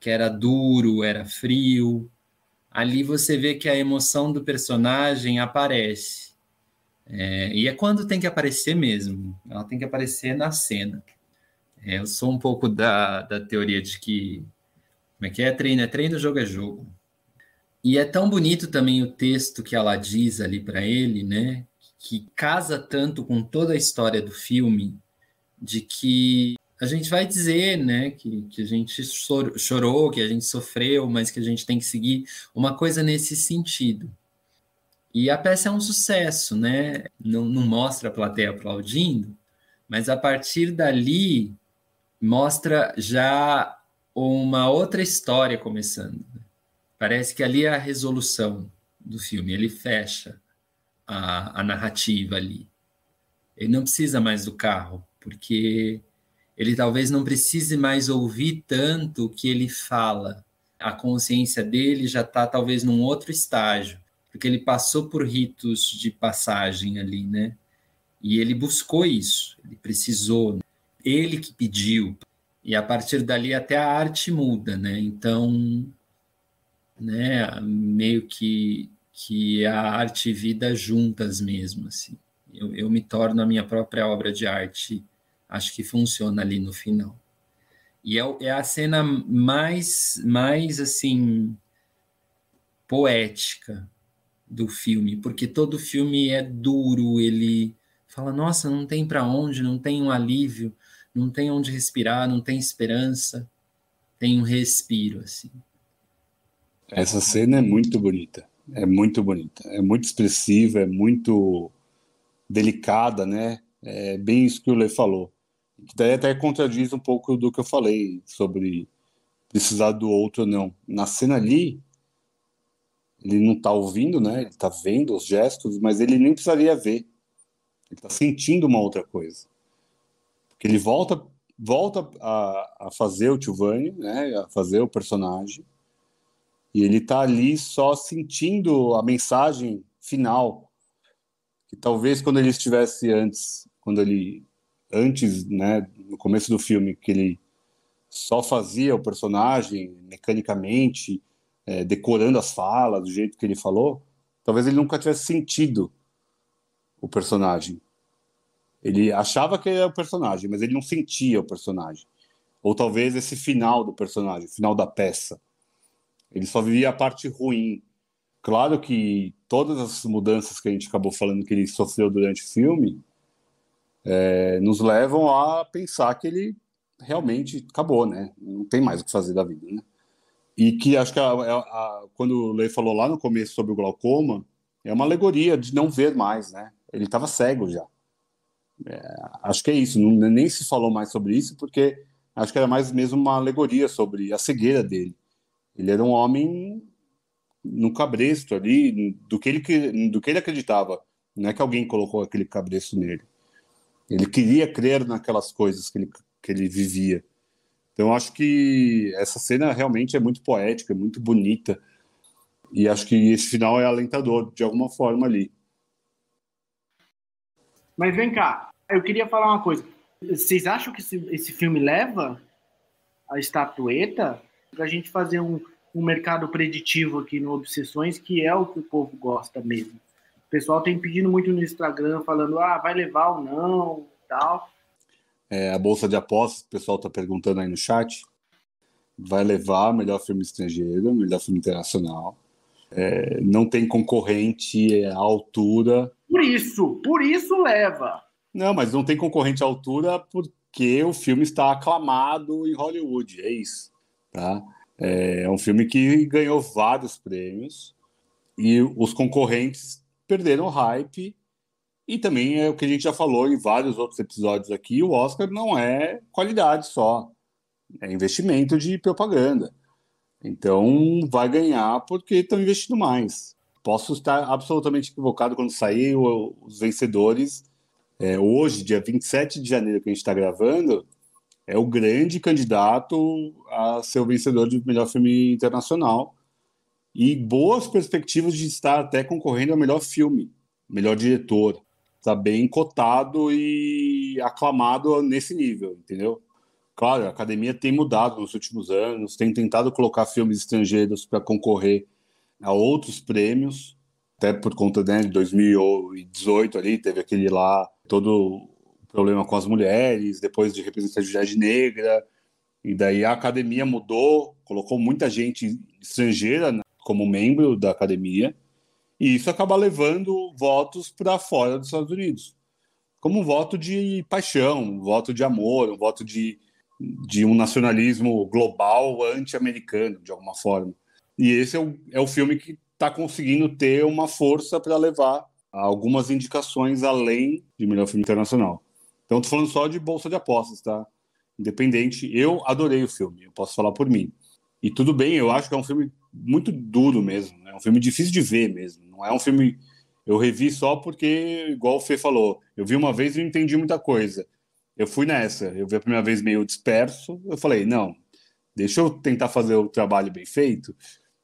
Que era duro, era frio, ali você vê que a emoção do personagem aparece. É, e é quando tem que aparecer mesmo. Ela tem que aparecer na cena. É, eu sou um pouco da, da teoria de que. Como é que é? Treino é treino, jogo é jogo. E é tão bonito também o texto que ela diz ali para ele, né? Que casa tanto com toda a história do filme, de que a gente vai dizer, né, que, que a gente chorou, que a gente sofreu, mas que a gente tem que seguir uma coisa nesse sentido. E a peça é um sucesso, né? Não, não mostra a plateia aplaudindo, mas a partir dali mostra já uma outra história começando. Parece que ali é a resolução do filme, ele fecha a, a narrativa ali. Ele não precisa mais do carro, porque ele talvez não precise mais ouvir tanto o que ele fala. A consciência dele já está talvez num outro estágio, porque ele passou por ritos de passagem ali, né? E ele buscou isso, ele precisou, ele que pediu. E a partir dali até a arte muda, né? Então, né, meio que que a arte e vida juntas mesmo, assim. Eu, eu me torno a minha própria obra de arte acho que funciona ali no final. E é, é a cena mais, mais assim, poética do filme, porque todo filme é duro, ele fala, nossa, não tem para onde, não tem um alívio, não tem onde respirar, não tem esperança, tem um respiro, assim. Essa cena é muito bonita, é muito bonita, é muito expressiva, é muito delicada, né? É bem isso que o Lê falou que daí até contradiz um pouco do que eu falei sobre precisar do outro ou não. Na cena ali, ele não está ouvindo, né? Ele está vendo os gestos, mas ele nem precisaria ver. Ele está sentindo uma outra coisa. Porque ele volta, volta a, a fazer o Giovanni, né? A fazer o personagem. E ele está ali só sentindo a mensagem final. Que talvez quando ele estivesse antes, quando ele antes, né, no começo do filme, que ele só fazia o personagem mecanicamente, é, decorando as falas do jeito que ele falou, talvez ele nunca tivesse sentido o personagem. Ele achava que era o personagem, mas ele não sentia o personagem. Ou talvez esse final do personagem, final da peça. Ele só vivia a parte ruim. Claro que todas as mudanças que a gente acabou falando que ele sofreu durante o filme é, nos levam a pensar que ele realmente acabou, né? Não tem mais o que fazer da vida, né? E que acho que a, a, a, quando o Lei falou lá no começo sobre o glaucoma, é uma alegoria de não ver mais, né? Ele estava cego já. É, acho que é isso. Não, nem se falou mais sobre isso porque acho que era mais mesmo uma alegoria sobre a cegueira dele. Ele era um homem no cabresto ali, do que ele do que ele acreditava. Não é que alguém colocou aquele cabresto nele. Ele queria crer naquelas coisas que ele, que ele vivia. Então, acho que essa cena realmente é muito poética, é muito bonita. E acho que esse final é alentador, de alguma forma, ali. Mas vem cá, eu queria falar uma coisa. Vocês acham que esse, esse filme leva a estatueta para a gente fazer um, um mercado preditivo aqui no Obsessões, que é o que o povo gosta mesmo? O pessoal tem pedindo muito no Instagram, falando, ah, vai levar ou não, tal. É, a Bolsa de Apostas, o pessoal está perguntando aí no chat, vai levar melhor filme estrangeiro, melhor filme internacional. É, não tem concorrente à altura. Por isso, por isso leva. Não, mas não tem concorrente à altura porque o filme está aclamado em Hollywood, é isso. Tá? É, é um filme que ganhou vários prêmios e os concorrentes perderam o hype. E também é o que a gente já falou em vários outros episódios aqui: o Oscar não é qualidade só, é investimento de propaganda. Então vai ganhar porque estão investindo mais. Posso estar absolutamente equivocado quando sair os vencedores. É, hoje, dia 27 de janeiro, que a gente está gravando, é o grande candidato a ser o vencedor de melhor filme internacional e boas perspectivas de estar até concorrendo ao melhor filme, melhor diretor. Está bem cotado e aclamado nesse nível, entendeu? Claro, a academia tem mudado nos últimos anos, tem tentado colocar filmes estrangeiros para concorrer a outros prêmios, até por conta né, de 2018 ali, teve aquele lá, todo o problema com as mulheres, depois de representatividade negra, e daí a academia mudou, colocou muita gente estrangeira como membro da academia, e isso acaba levando votos para fora dos Estados Unidos. Como um voto de paixão, um voto de amor, um voto de, de um nacionalismo global anti-americano, de alguma forma. E esse é o, é o filme que está conseguindo ter uma força para levar algumas indicações além de melhor filme internacional. Então, estou falando só de Bolsa de Apostas, tá? Independente. Eu adorei o filme, eu posso falar por mim. E tudo bem, eu acho que é um filme muito duro mesmo. É um filme difícil de ver mesmo. Não é um filme. Eu revi só porque, igual o Fê falou, eu vi uma vez e não entendi muita coisa. Eu fui nessa. Eu vi a primeira vez meio disperso. Eu falei, não, deixa eu tentar fazer o trabalho bem feito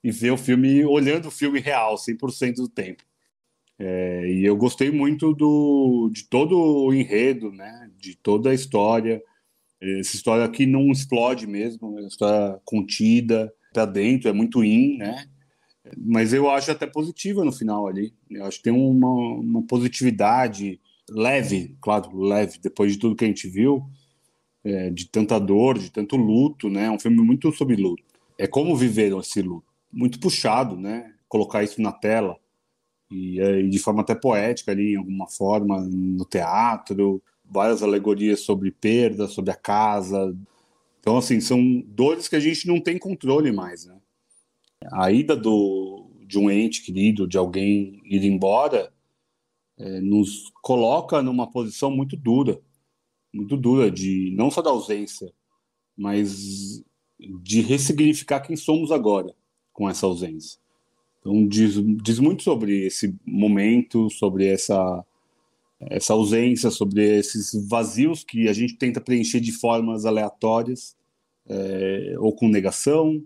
e ver o filme olhando o filme real 100% do tempo. É, e eu gostei muito do, de todo o enredo, né? De toda a história. Essa história aqui não explode mesmo, é uma história contida para dentro, é muito in, né? Mas eu acho até positiva no final ali. Eu acho que tem uma, uma positividade leve, claro, leve, depois de tudo que a gente viu, é, de tanta dor, de tanto luto, né? É um filme muito sobre luto. É como viveram esse luto. Muito puxado, né? Colocar isso na tela. E, é, e de forma até poética ali, em alguma forma, no teatro. Várias alegorias sobre perda, sobre a casa. Então, assim, são dores que a gente não tem controle mais, né? a ida do, de um ente querido, de alguém ir embora, é, nos coloca numa posição muito dura. muito dura de não só da ausência, mas de ressignificar quem somos agora com essa ausência. Então diz, diz muito sobre esse momento, sobre essa essa ausência, sobre esses vazios que a gente tenta preencher de formas aleatórias, é, ou com negação,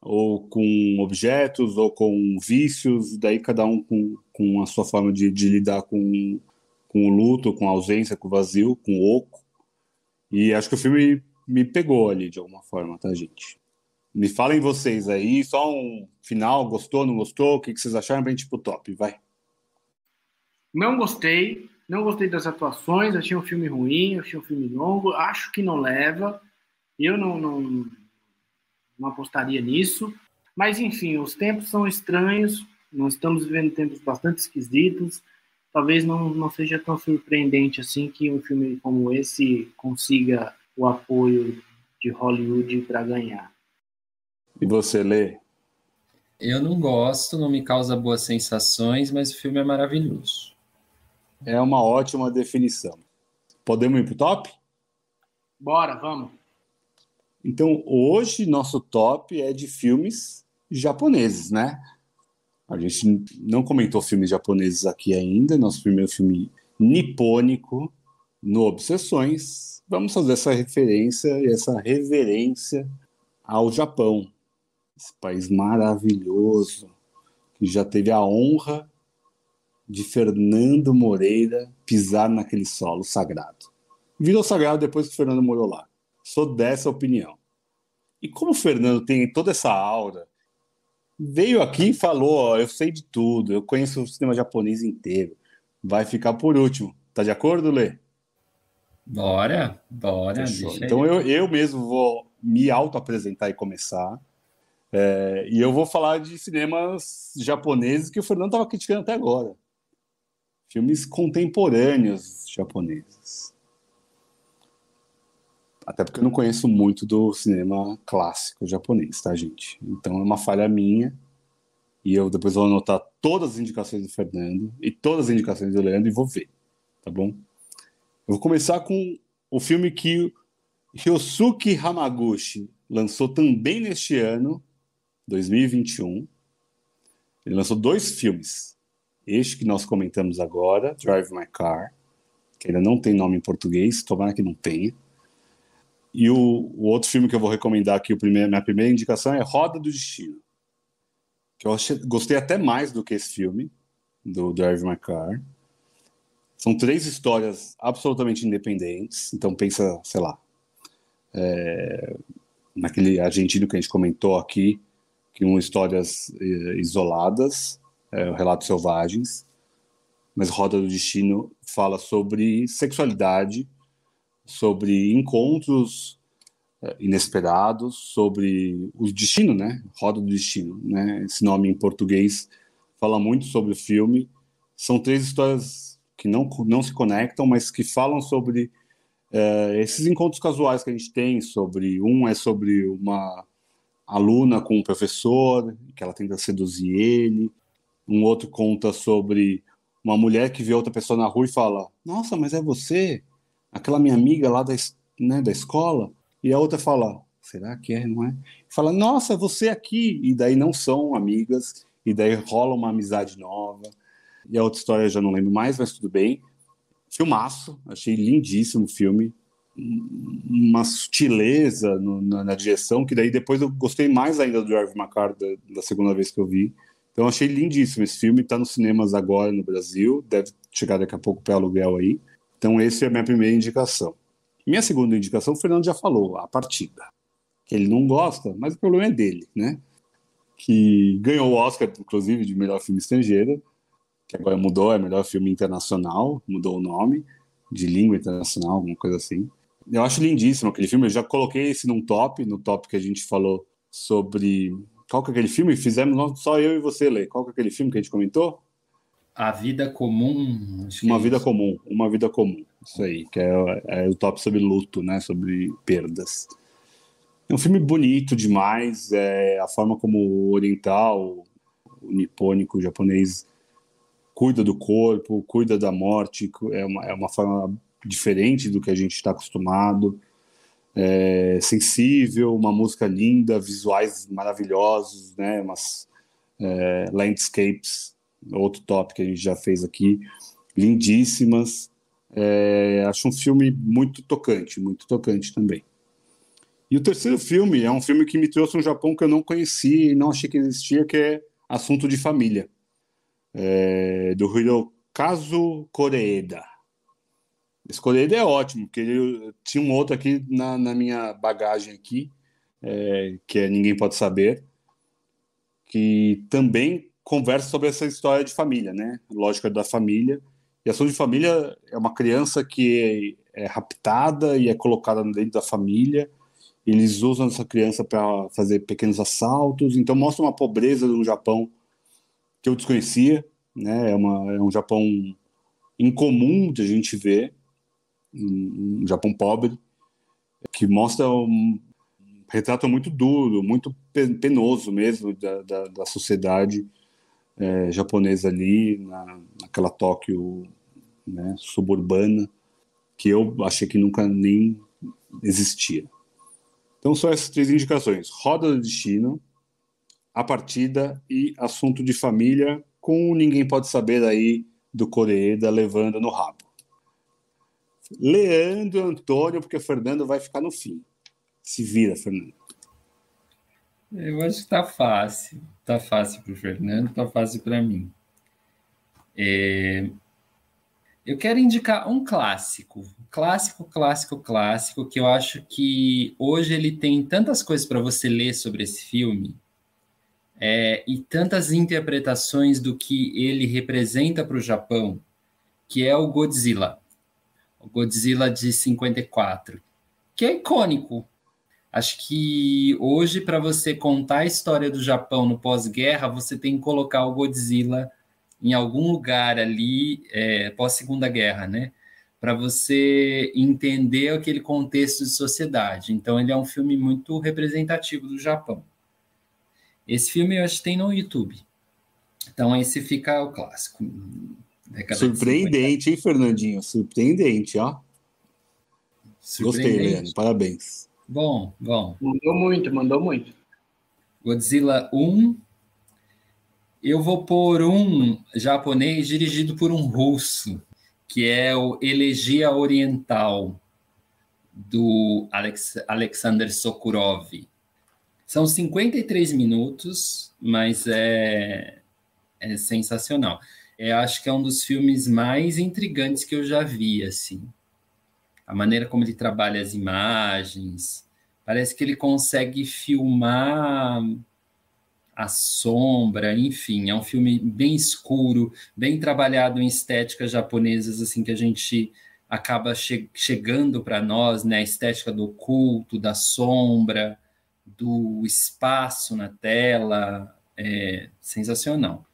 ou com objetos, ou com vícios, daí cada um com, com a sua forma de, de lidar com, com o luto, com a ausência, com o vazio, com o oco. E acho que o filme me pegou ali de alguma forma, tá, gente? Me falem vocês aí, só um final, gostou, não gostou? O que, vocês acharam pra gente ir pro top? Vai. Não gostei, não gostei das atuações, achei um filme ruim, achei um filme longo, acho que não leva. Eu não, não, não apostaria nisso. Mas, enfim, os tempos são estranhos, nós estamos vivendo tempos bastante esquisitos. Talvez não, não seja tão surpreendente assim que um filme como esse consiga o apoio de Hollywood para ganhar. E você, Lê? Eu não gosto, não me causa boas sensações, mas o filme é maravilhoso. É uma ótima definição. Podemos ir para o top? Bora, vamos. Então, hoje nosso top é de filmes japoneses, né? A gente não comentou filmes japoneses aqui ainda, nosso primeiro filme nipônico no Obsessões. Vamos fazer essa referência e essa reverência ao Japão, esse país maravilhoso que já teve a honra de Fernando Moreira pisar naquele solo sagrado. Virou sagrado depois que o Fernando morou lá. Sou dessa opinião. E como o Fernando tem toda essa aura, veio aqui e falou: ó, eu sei de tudo, eu conheço o cinema japonês inteiro. Vai ficar por último. Tá de acordo, Lê? Bora, bora. Então eu, eu mesmo vou me auto-apresentar e começar. É, e eu vou falar de cinemas japoneses que o Fernando estava criticando até agora filmes contemporâneos japoneses. Até porque eu não conheço muito do cinema clássico japonês, tá, gente? Então é uma falha minha. E eu depois vou anotar todas as indicações do Fernando e todas as indicações do Leandro e vou ver, tá bom? Eu vou começar com o filme que Ryosuke Hamaguchi lançou também neste ano, 2021. Ele lançou dois filmes. Este que nós comentamos agora, Drive My Car, que ainda não tem nome em português, tomara que não tenha. E o, o outro filme que eu vou recomendar aqui, o primeiro, minha primeira indicação é Roda do Destino, que eu achei, gostei até mais do que esse filme, do Drive My Car. São três histórias absolutamente independentes, então pensa, sei lá, é, naquele argentino que a gente comentou aqui, que são histórias é, isoladas, é, o Relatos Selvagens, mas Roda do Destino fala sobre sexualidade, sobre encontros é, inesperados, sobre o destino, né? Roda do Destino, né? Esse nome em português fala muito sobre o filme. São três histórias que não, não se conectam, mas que falam sobre é, esses encontros casuais que a gente tem. Sobre um é sobre uma aluna com um professor que ela tenta seduzir ele. Um outro conta sobre uma mulher que vê outra pessoa na rua e fala: Nossa, mas é você? Aquela minha amiga lá da, né, da escola? E a outra fala: Será que é, não é? Fala: Nossa, é você aqui. E daí não são amigas, e daí rola uma amizade nova. E a outra história eu já não lembro mais, mas tudo bem. Filmaço, achei lindíssimo o filme. Uma sutileza no, na, na, direção, que daí depois eu gostei mais ainda do Drive Macar da, da segunda vez que eu vi. Então achei lindíssimo esse filme, está nos cinemas agora no Brasil, deve chegar daqui a pouco para aluguel aí. Então esse é a minha primeira indicação. Minha segunda indicação, o Fernando já falou, A Partida. Que ele não gosta, mas o problema é dele, né? Que ganhou o Oscar, inclusive, de melhor filme estrangeiro, que agora mudou, é melhor filme internacional, mudou o nome, de língua internacional, alguma coisa assim. Eu acho lindíssimo aquele filme, eu já coloquei esse num top, no top que a gente falou sobre qual que é aquele filme? Fizemos só eu e você, Lê. Qual que é aquele filme que a gente comentou? A Vida Comum. Uma é Vida isso. Comum. Uma Vida Comum. Isso aí, que é, é, o top sobre luto, né? Sobre perdas. É um filme bonito demais. É a forma como o oriental, o nipônico, o japonês cuida do corpo, cuida da morte. É uma, é uma forma diferente do que a gente está acostumado, é, sensível, uma música linda, visuais maravilhosos, né? Umas é, landscapes, outro top que a gente já fez aqui, lindíssimas. É, acho um filme muito tocante, muito tocante também. E o terceiro filme é um filme que me trouxe um Japão que eu não conhecia e não achei que existia, que é Assunto de Família, é, do Hirokazu Koreeda. Esse Koreeda é ótimo, porque ele, tinha um outro aqui na, na minha bagagem aqui, é, que é Ninguém Pode Saber, que também conversa sobre essa história de família, né? Lógica da família. E Assunto de Família é uma criança que é, é raptada e é colocada dentro da família eles usam essa criança para fazer pequenos assaltos, então mostra uma pobreza do Japão que eu desconhecia, né? É, uma, é um Japão incomum de a gente ver, um Japão pobre, que mostra um retrato muito duro, muito penoso mesmo da, da, da sociedade é, japonesa ali, na, naquela Tóquio né, suburbana, que eu achei que nunca nem existia. Então são essas três indicações: Roda do Destino, A Partida e Assunto de Família, com Ninguém Pode Saber aí do Coreeda levando no rabo. Leandro Antônio, porque o Fernando vai ficar no fim. Se vira, Fernando. Eu acho que tá fácil. Tá fácil para o Fernando, tá fácil para mim. É... Eu quero indicar um clássico, clássico, clássico, clássico, que eu acho que hoje ele tem tantas coisas para você ler sobre esse filme é, e tantas interpretações do que ele representa para o Japão, que é o Godzilla, o Godzilla de 54, que é icônico. Acho que hoje, para você contar a história do Japão no pós-guerra, você tem que colocar o Godzilla em algum lugar ali, é, pós-segunda guerra, né? Para você entender aquele contexto de sociedade. Então, ele é um filme muito representativo do Japão. Esse filme eu acho que tem no YouTube. Então, esse fica o clássico. Surpreendente, hein, Fernandinho? Surpreendente, ó. Surpreendente. Gostei, Leandro. Parabéns. Bom, bom. Mandou muito, mandou muito. Godzilla 1, eu vou por um japonês dirigido por um russo, que é o Elegia Oriental, do Alex, Alexander Sokurov. São 53 minutos, mas é, é sensacional. Eu acho que é um dos filmes mais intrigantes que eu já vi, assim. A maneira como ele trabalha as imagens, parece que ele consegue filmar a sombra, enfim, é um filme bem escuro, bem trabalhado em estéticas japonesas, assim, que a gente acaba che chegando para nós, né, a estética do oculto, da sombra, do espaço na tela, é sensacional.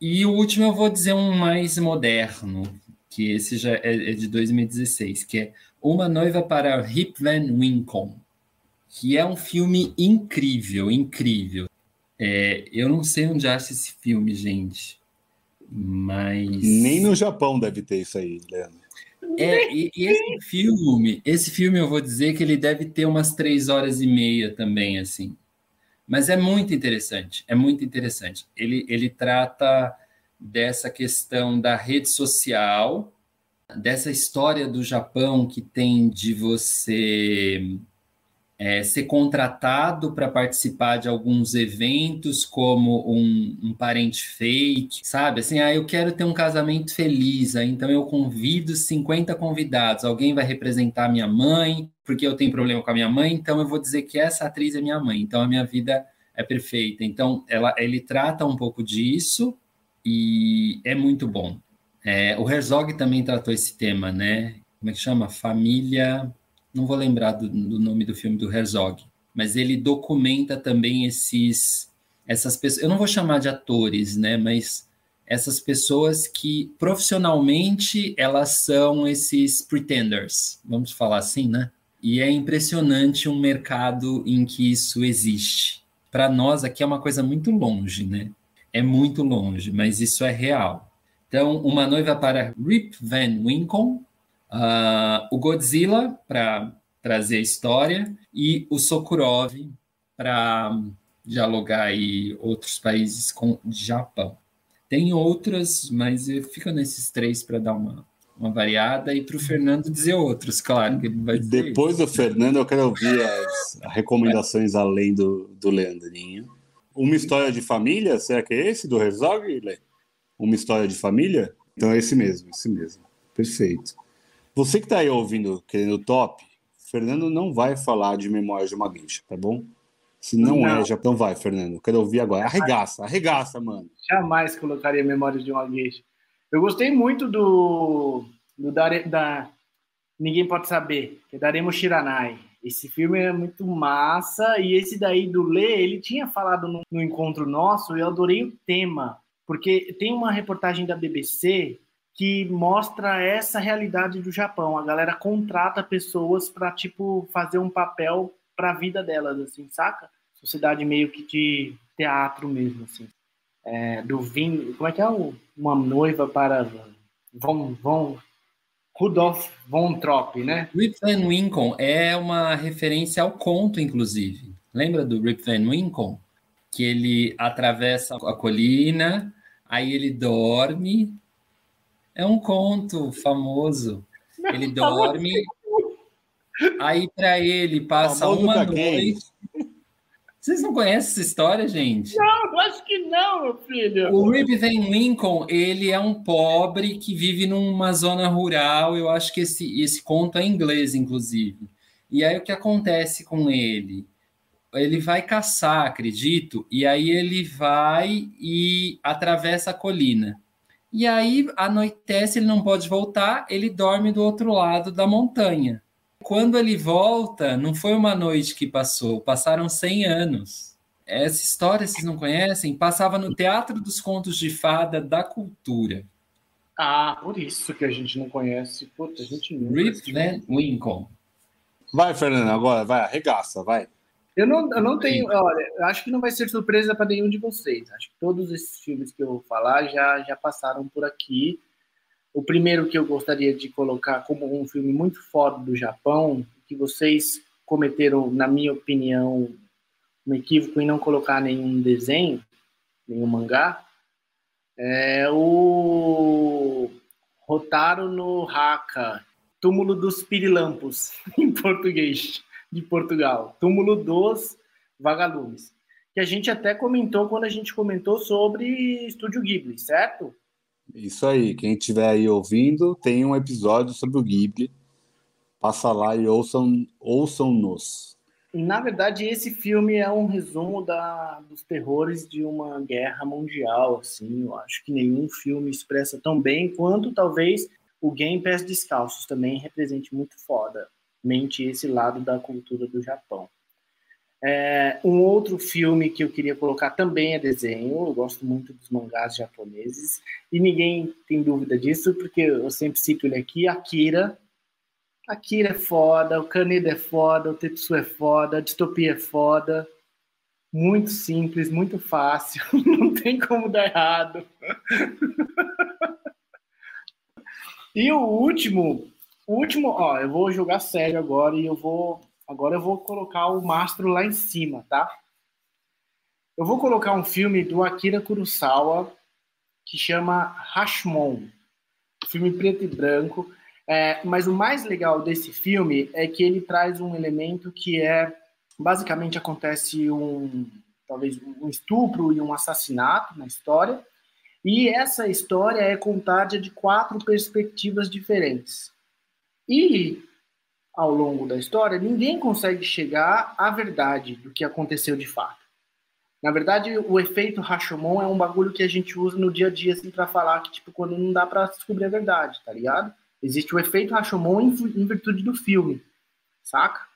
E o último eu vou dizer um mais moderno, que esse já é, é de 2016, que é Uma Noiva para Rip Van Winkle, que é um filme incrível, incrível. É, eu não sei onde acha esse filme, gente. Mas. Nem no Japão deve ter isso aí, Leandro. É, e, e, esse filme, esse filme eu vou dizer que ele deve ter umas três horas e meia também, assim. Mas é muito interessante, é muito interessante. Ele, ele trata dessa questão da rede social, dessa história do Japão que tem de você é, ser contratado para participar de alguns eventos, como um, um, parente fake, sabe? Assim, ah, eu quero ter um casamento feliz, aí, então eu convido 50 convidados, alguém vai representar minha mãe, porque eu tenho problema com a minha mãe, então eu vou dizer que essa atriz é minha mãe, então a minha vida é perfeita. Então, ela, ele trata um pouco disso e é muito bom. É, o Herzog também tratou esse tema, né? Como é que chama? Família não vou lembrar do, do, nome do filme do Herzog, mas ele documenta também esses essas pessoas, eu não vou chamar de atores, né, mas essas pessoas que profissionalmente elas são esses pretenders, vamos falar assim, né? E é impressionante um mercado em que isso existe. Para nós aqui é uma coisa muito longe, né? É muito longe, mas isso é real. Então, Uma Noiva para Rip Van Winkle, Uh, o Godzilla, para trazer a história, e o Sokurov, para dialogar aí outros países com o Japão. Tem outras, mas fica nesses três para dar uma, uma variada e para o Fernando dizer outros, claro. Dizer Depois isso. do Fernando, eu quero ouvir as recomendações além do, do Leandrinho. Uma história de família? Será que é esse do Herzog? Uma história de família? Então é esse mesmo, esse mesmo. Perfeito. Você que está aí ouvindo, querendo top, Fernando não vai falar de Memórias de uma Guincha, tá bom? Se não, não. é, já então vai, Fernando. Quero ouvir agora. Arregaça, arregaça, mano. Jamais colocaria Memórias de uma Guincha. Eu gostei muito do, do da, da Ninguém Pode Saber, que é Daremo Shiranai. Esse filme é muito massa e esse daí do Lê, ele tinha falado no, no encontro nosso e eu adorei o tema, porque tem uma reportagem da BBC que mostra essa realidade do Japão. A galera contrata pessoas para tipo fazer um papel para a vida delas, assim, saca? Sociedade meio que de teatro mesmo, assim. É, do Vin, como é que é o, uma noiva para vão vão Rudolf von Trop, né? Rip Van Winkle é uma referência ao conto, inclusive. Lembra do Rip Van Winkle? Que ele atravessa a colina, aí ele dorme. É um conto famoso. Ele dorme, aí para ele passa uma noite. Vocês não conhecem essa história, gente? Não, acho que não, meu filho. O Rip Van Winkle, ele é um pobre que vive numa zona rural. Eu acho que esse, esse conto é inglês, inclusive. E aí o que acontece com ele? Ele vai caçar, acredito, e aí ele vai e atravessa a colina. E aí anoitece, ele não pode voltar, ele dorme do outro lado da montanha. Quando ele volta, não foi uma noite que passou, passaram 100 anos. Essa história, vocês não conhecem? Passava no Teatro dos Contos de Fada da Cultura. Ah, por isso que a gente não conhece. Puta, a gente não. Rip Van Winkle. Vai, Fernando, agora, vai, arregaça, vai. Eu não, eu não tenho, olha, acho que não vai ser surpresa para nenhum de vocês. Acho que todos esses filmes que eu vou falar já, já passaram por aqui. O primeiro que eu gostaria de colocar como um filme muito foda do Japão, que vocês cometeram, na minha opinião, um equívoco em não colocar nenhum desenho, nenhum mangá, é o Rotaro no Haka, Túmulo dos Pirilampos, <laughs> em português, de Portugal. Túmulo dos Vagalumes. Que a gente até comentou quando a gente comentou sobre Estúdio Ghibli, certo? Isso aí, quem estiver aí ouvindo, tem um episódio sobre o Ghibli. Passa lá e ouçam, ouçam-nos. Na verdade, esse filme é um resumo da, dos terrores de uma guerra mundial. Assim, eu acho que nenhum filme expressa tão bem quanto talvez o Game Pés Descalços também represente muito foda mente esse lado da cultura do Japão. É, um outro filme que eu queria colocar também é desenho. Eu gosto muito dos mangás japoneses e ninguém tem dúvida disso, porque eu sempre cito ele aqui: Akira. Akira é foda, o Kaneda é foda, o Tetsu é foda, a distopia é foda. Muito simples, muito fácil, <laughs> não tem como dar errado. <laughs> e o último, o último, ó, eu vou jogar sério agora e eu vou Agora eu vou colocar o mastro lá em cima, tá? Eu vou colocar um filme do Akira Kurosawa que chama Rashomon. Filme preto e branco. É, mas o mais legal desse filme é que ele traz um elemento que é basicamente acontece um talvez um estupro e um assassinato na história. E essa história é contada de quatro perspectivas diferentes. E ao longo da história, ninguém consegue chegar à verdade do que aconteceu de fato. Na verdade, o efeito Rashomon é um bagulho que a gente usa no dia a dia assim para falar que tipo quando não dá para descobrir a verdade, tá ligado? Existe o efeito Rashomon em, virtude do filme, saca?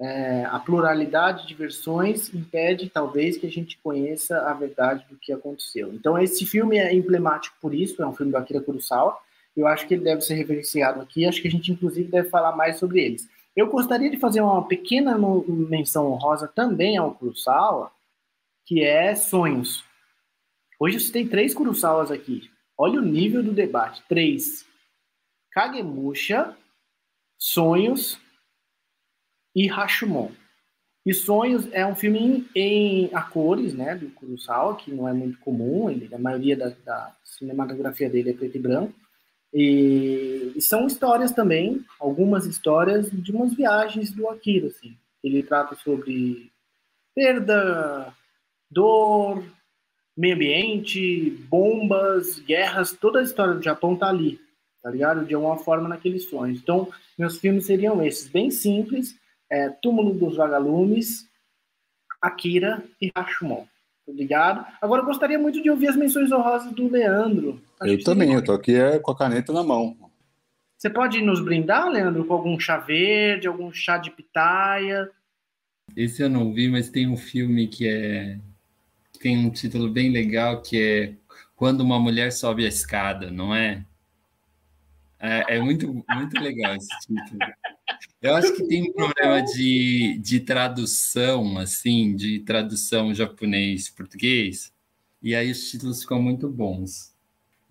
É, a pluralidade de versões impede talvez que a gente conheça a verdade do que aconteceu. Então esse filme é emblemático por isso, é um filme do Akira Kurosawa eu acho que ele deve ser referenciado aqui. Acho que a gente, inclusive, deve falar mais sobre eles. Eu gostaria de fazer uma pequena menção honrosa também ao Kurosawa, que é Sonhos. Hoje você tem três Kurosawas aqui. Olha o nível do debate. Três. Kagemusha, Sonhos e Rashomon. E Sonhos é um filme em, em a cores, né, do Kurosawa, que não é muito comum, ele, a maioria da, da cinematografia dele é preto e branco. E, e, são histórias também, algumas histórias de umas viagens do Akira, assim. Ele trata sobre perda, dor, meio ambiente, bombas, guerras, toda a história do Japão tá ali, tá ligado? De alguma forma naqueles sonhos. Então, meus filmes seriam esses, bem simples, é, Túmulo dos Vagalumes, Akira e Rashomon. Tá ligado? Agora eu gostaria muito de ouvir as menções honrosas do Leandro. Acho eu também, eu tô aqui é, com a caneta na mão. Você pode nos brindar, Leandro, com algum chá verde, algum chá de pitaia? Esse eu não vi, mas tem um filme que é tem um título bem legal que é Quando uma mulher sobe a escada, não é? É, é muito, muito legal esse título. Eu acho que tem um problema de, de tradução, assim, de tradução japonês-português, e aí os títulos ficam muito bons.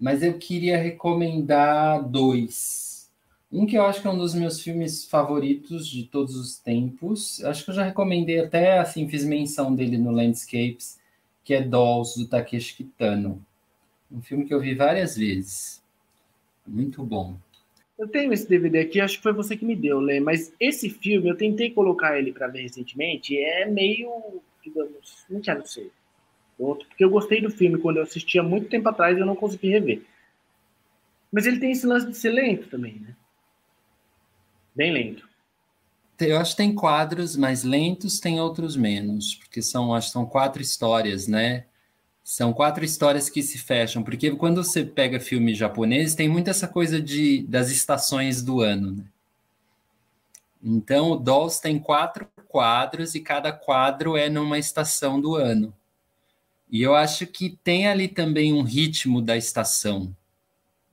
Mas eu queria recomendar dois. Um que eu acho que é um dos meus filmes favoritos de todos os tempos. Acho que eu já recomendei até, assim, fiz menção dele no Landscapes, que é Dolls, do Takeshi Kitano. Um filme que eu vi várias vezes. Muito bom. Eu tenho esse DVD aqui, acho que foi você que me deu, Lê, mas esse filme, eu tentei colocar ele para ver recentemente, é meio, digamos, não quero ser outro, porque eu gostei do filme quando eu assisti há muito tempo atrás e eu não consegui rever. Mas ele tem esse lance de ser lento também, né? Bem lento. Eu acho que tem quadros mais lentos, tem outros menos, porque são, acho que são quatro histórias, né? São quatro histórias que se fecham, porque quando você pega filmes japoneses, tem muito essa coisa de, das estações do ano. Né? Então, o Dolls tem quatro quadros e cada quadro é numa estação do ano. E eu acho que tem ali também um ritmo da estação.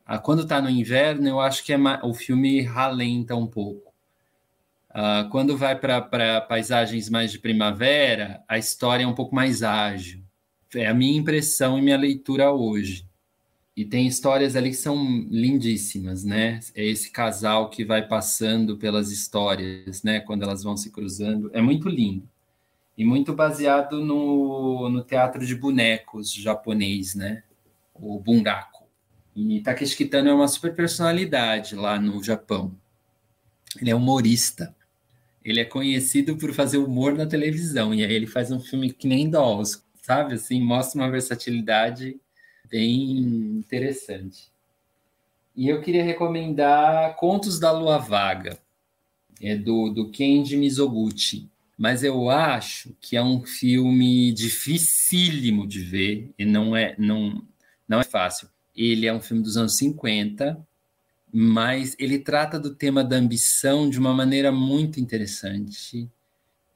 Ah, quando está no inverno, eu acho que é o filme ralenta um pouco. Ah, quando vai para paisagens mais de primavera, a história é um pouco mais ágil é a minha impressão e minha leitura hoje. E tem histórias ali que são lindíssimas, né? É esse casal que vai passando pelas histórias, né? Quando elas vão se cruzando. É muito lindo. E muito baseado no, no teatro de bonecos japonês, né? O bunraku. E Takeshi Kitano é uma super personalidade lá no Japão. Ele é humorista. Ele é conhecido por fazer humor na televisão. E aí ele faz um filme que nem Dolls, sabe? Assim, mostra uma versatilidade bem interessante. E eu queria recomendar Contos da Lua Vaga, é do, do Kenji Mizoguchi. Mas eu acho que é um filme dificílimo de ver e não é, não, não é fácil. Ele é um filme dos anos 50, mas ele trata do tema da ambição de uma maneira muito interessante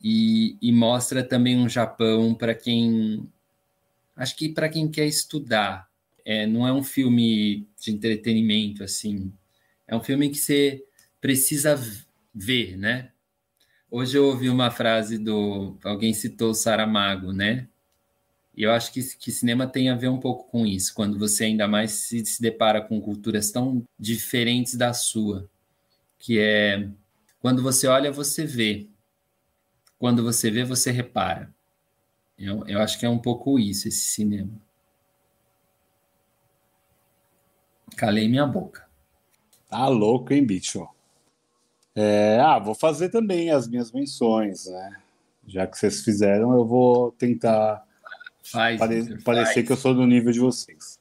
e, e mostra também um Japão para quem acho que para quem quer estudar. É, não é um filme de entretenimento assim. É um filme que você precisa ver né hoje eu ouvi uma frase do alguém citou Saramago né e eu acho que, que cinema tem a ver um pouco com isso quando você ainda mais se, se depara com culturas tão diferentes da sua que é quando você olha você vê quando você vê, você repara. Eu, eu acho que é um pouco isso, esse cinema. Calei minha boca. Tá louco, hein, bicho? É, ah, vou fazer também as minhas menções, né? Já que vocês fizeram, eu vou tentar faz, pare parecer que eu sou do nível de vocês.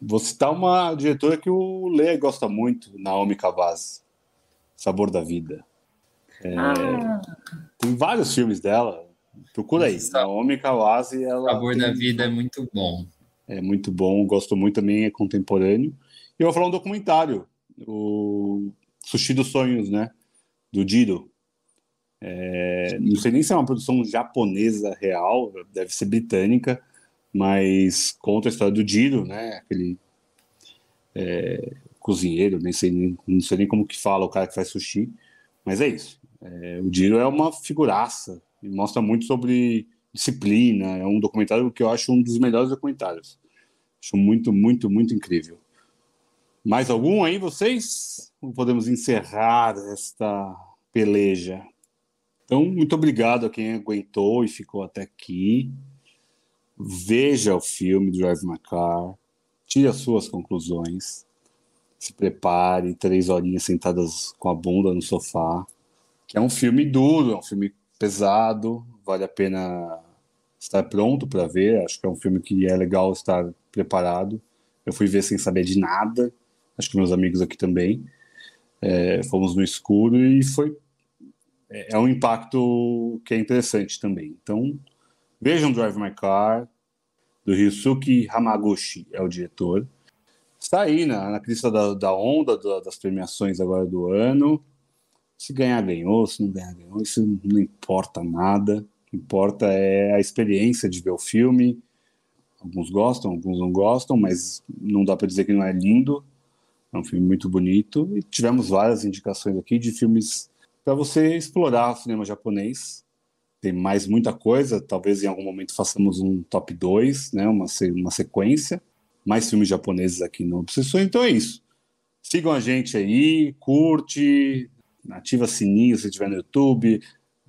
Vou citar uma diretora que o Lê gosta muito, Naomi Cavazzi, Sabor da Vida. É, ah. Tem vários filmes dela. Procura aí. Naomi Kawase. Ela Sabor da Vida é muito bom. É muito bom. Gosto muito também. É contemporâneo. E eu vou falar um documentário. O Sushi dos Sonhos, né? Do Dido. É, não sei nem se é uma produção japonesa real, deve ser britânica, mas conta a história do Dido, né? Aquele é, cozinheiro, nem sei, não sei nem como que fala o cara que faz sushi, mas é isso. É, o Diro é uma figuraça e mostra muito sobre disciplina. É um documentário que eu acho um dos melhores documentários. Acho muito, muito, muito incrível. Mais algum aí, vocês? Ou podemos encerrar esta peleja? Então, muito obrigado a quem aguentou e ficou até aqui. Veja o filme Drive My Car, tire as suas conclusões, se prepare, três horinhas sentadas com a bunda no sofá, que é um filme duro, é um filme pesado, vale a pena estar pronto para ver. Acho que é um filme que é legal estar preparado. Eu fui ver sem saber de nada, acho que meus amigos aqui também. É, fomos no escuro e foi é, é um impacto que é interessante também. Então, vejam Drive My Car, do Ryusuke Hamaguchi, é o diretor. Está aí na, na crista da, da onda da, das premiações agora do ano. Se ganhar, ganhou. Se não ganhar, ganhou. Isso não importa nada. O que importa é a experiência de ver o filme. Alguns gostam, alguns não gostam, mas não dá para dizer que não é lindo. É um filme muito bonito. E tivemos várias indicações aqui de filmes para você explorar o cinema japonês. Tem mais muita coisa, talvez em algum momento façamos um top 2, né, uma, uma sequência. Mais filmes japoneses aqui no Obsessões. Então é isso. Sigam a gente aí, curte, ativa sininho se estiver no YouTube,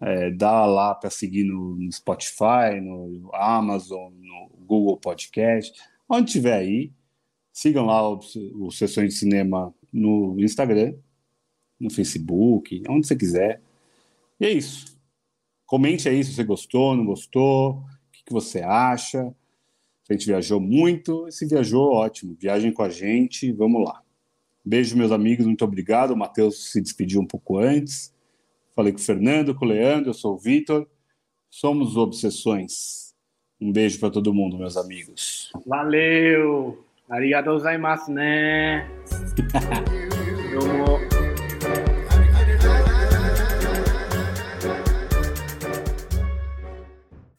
é, dá lá para seguir no, no, Spotify, no Amazon, no Google Podcast, onde tiver aí. Sigam lá o, o Sessões de Cinema no Instagram, no Facebook, onde você quiser. E é isso. Comente aí se você gostou, não gostou, o que, que você acha. Se a gente viajou muito, se viajou, ótimo. Viajem com a gente, vamos lá. Beijo, meus amigos, muito obrigado. O Matheus se despediu um pouco antes. Falei com o Fernando, com o Leandro, eu sou o Vitor. Somos Obsessões. Um beijo para todo mundo, meus amigos. Valeu! ありがとうございますね。どうも。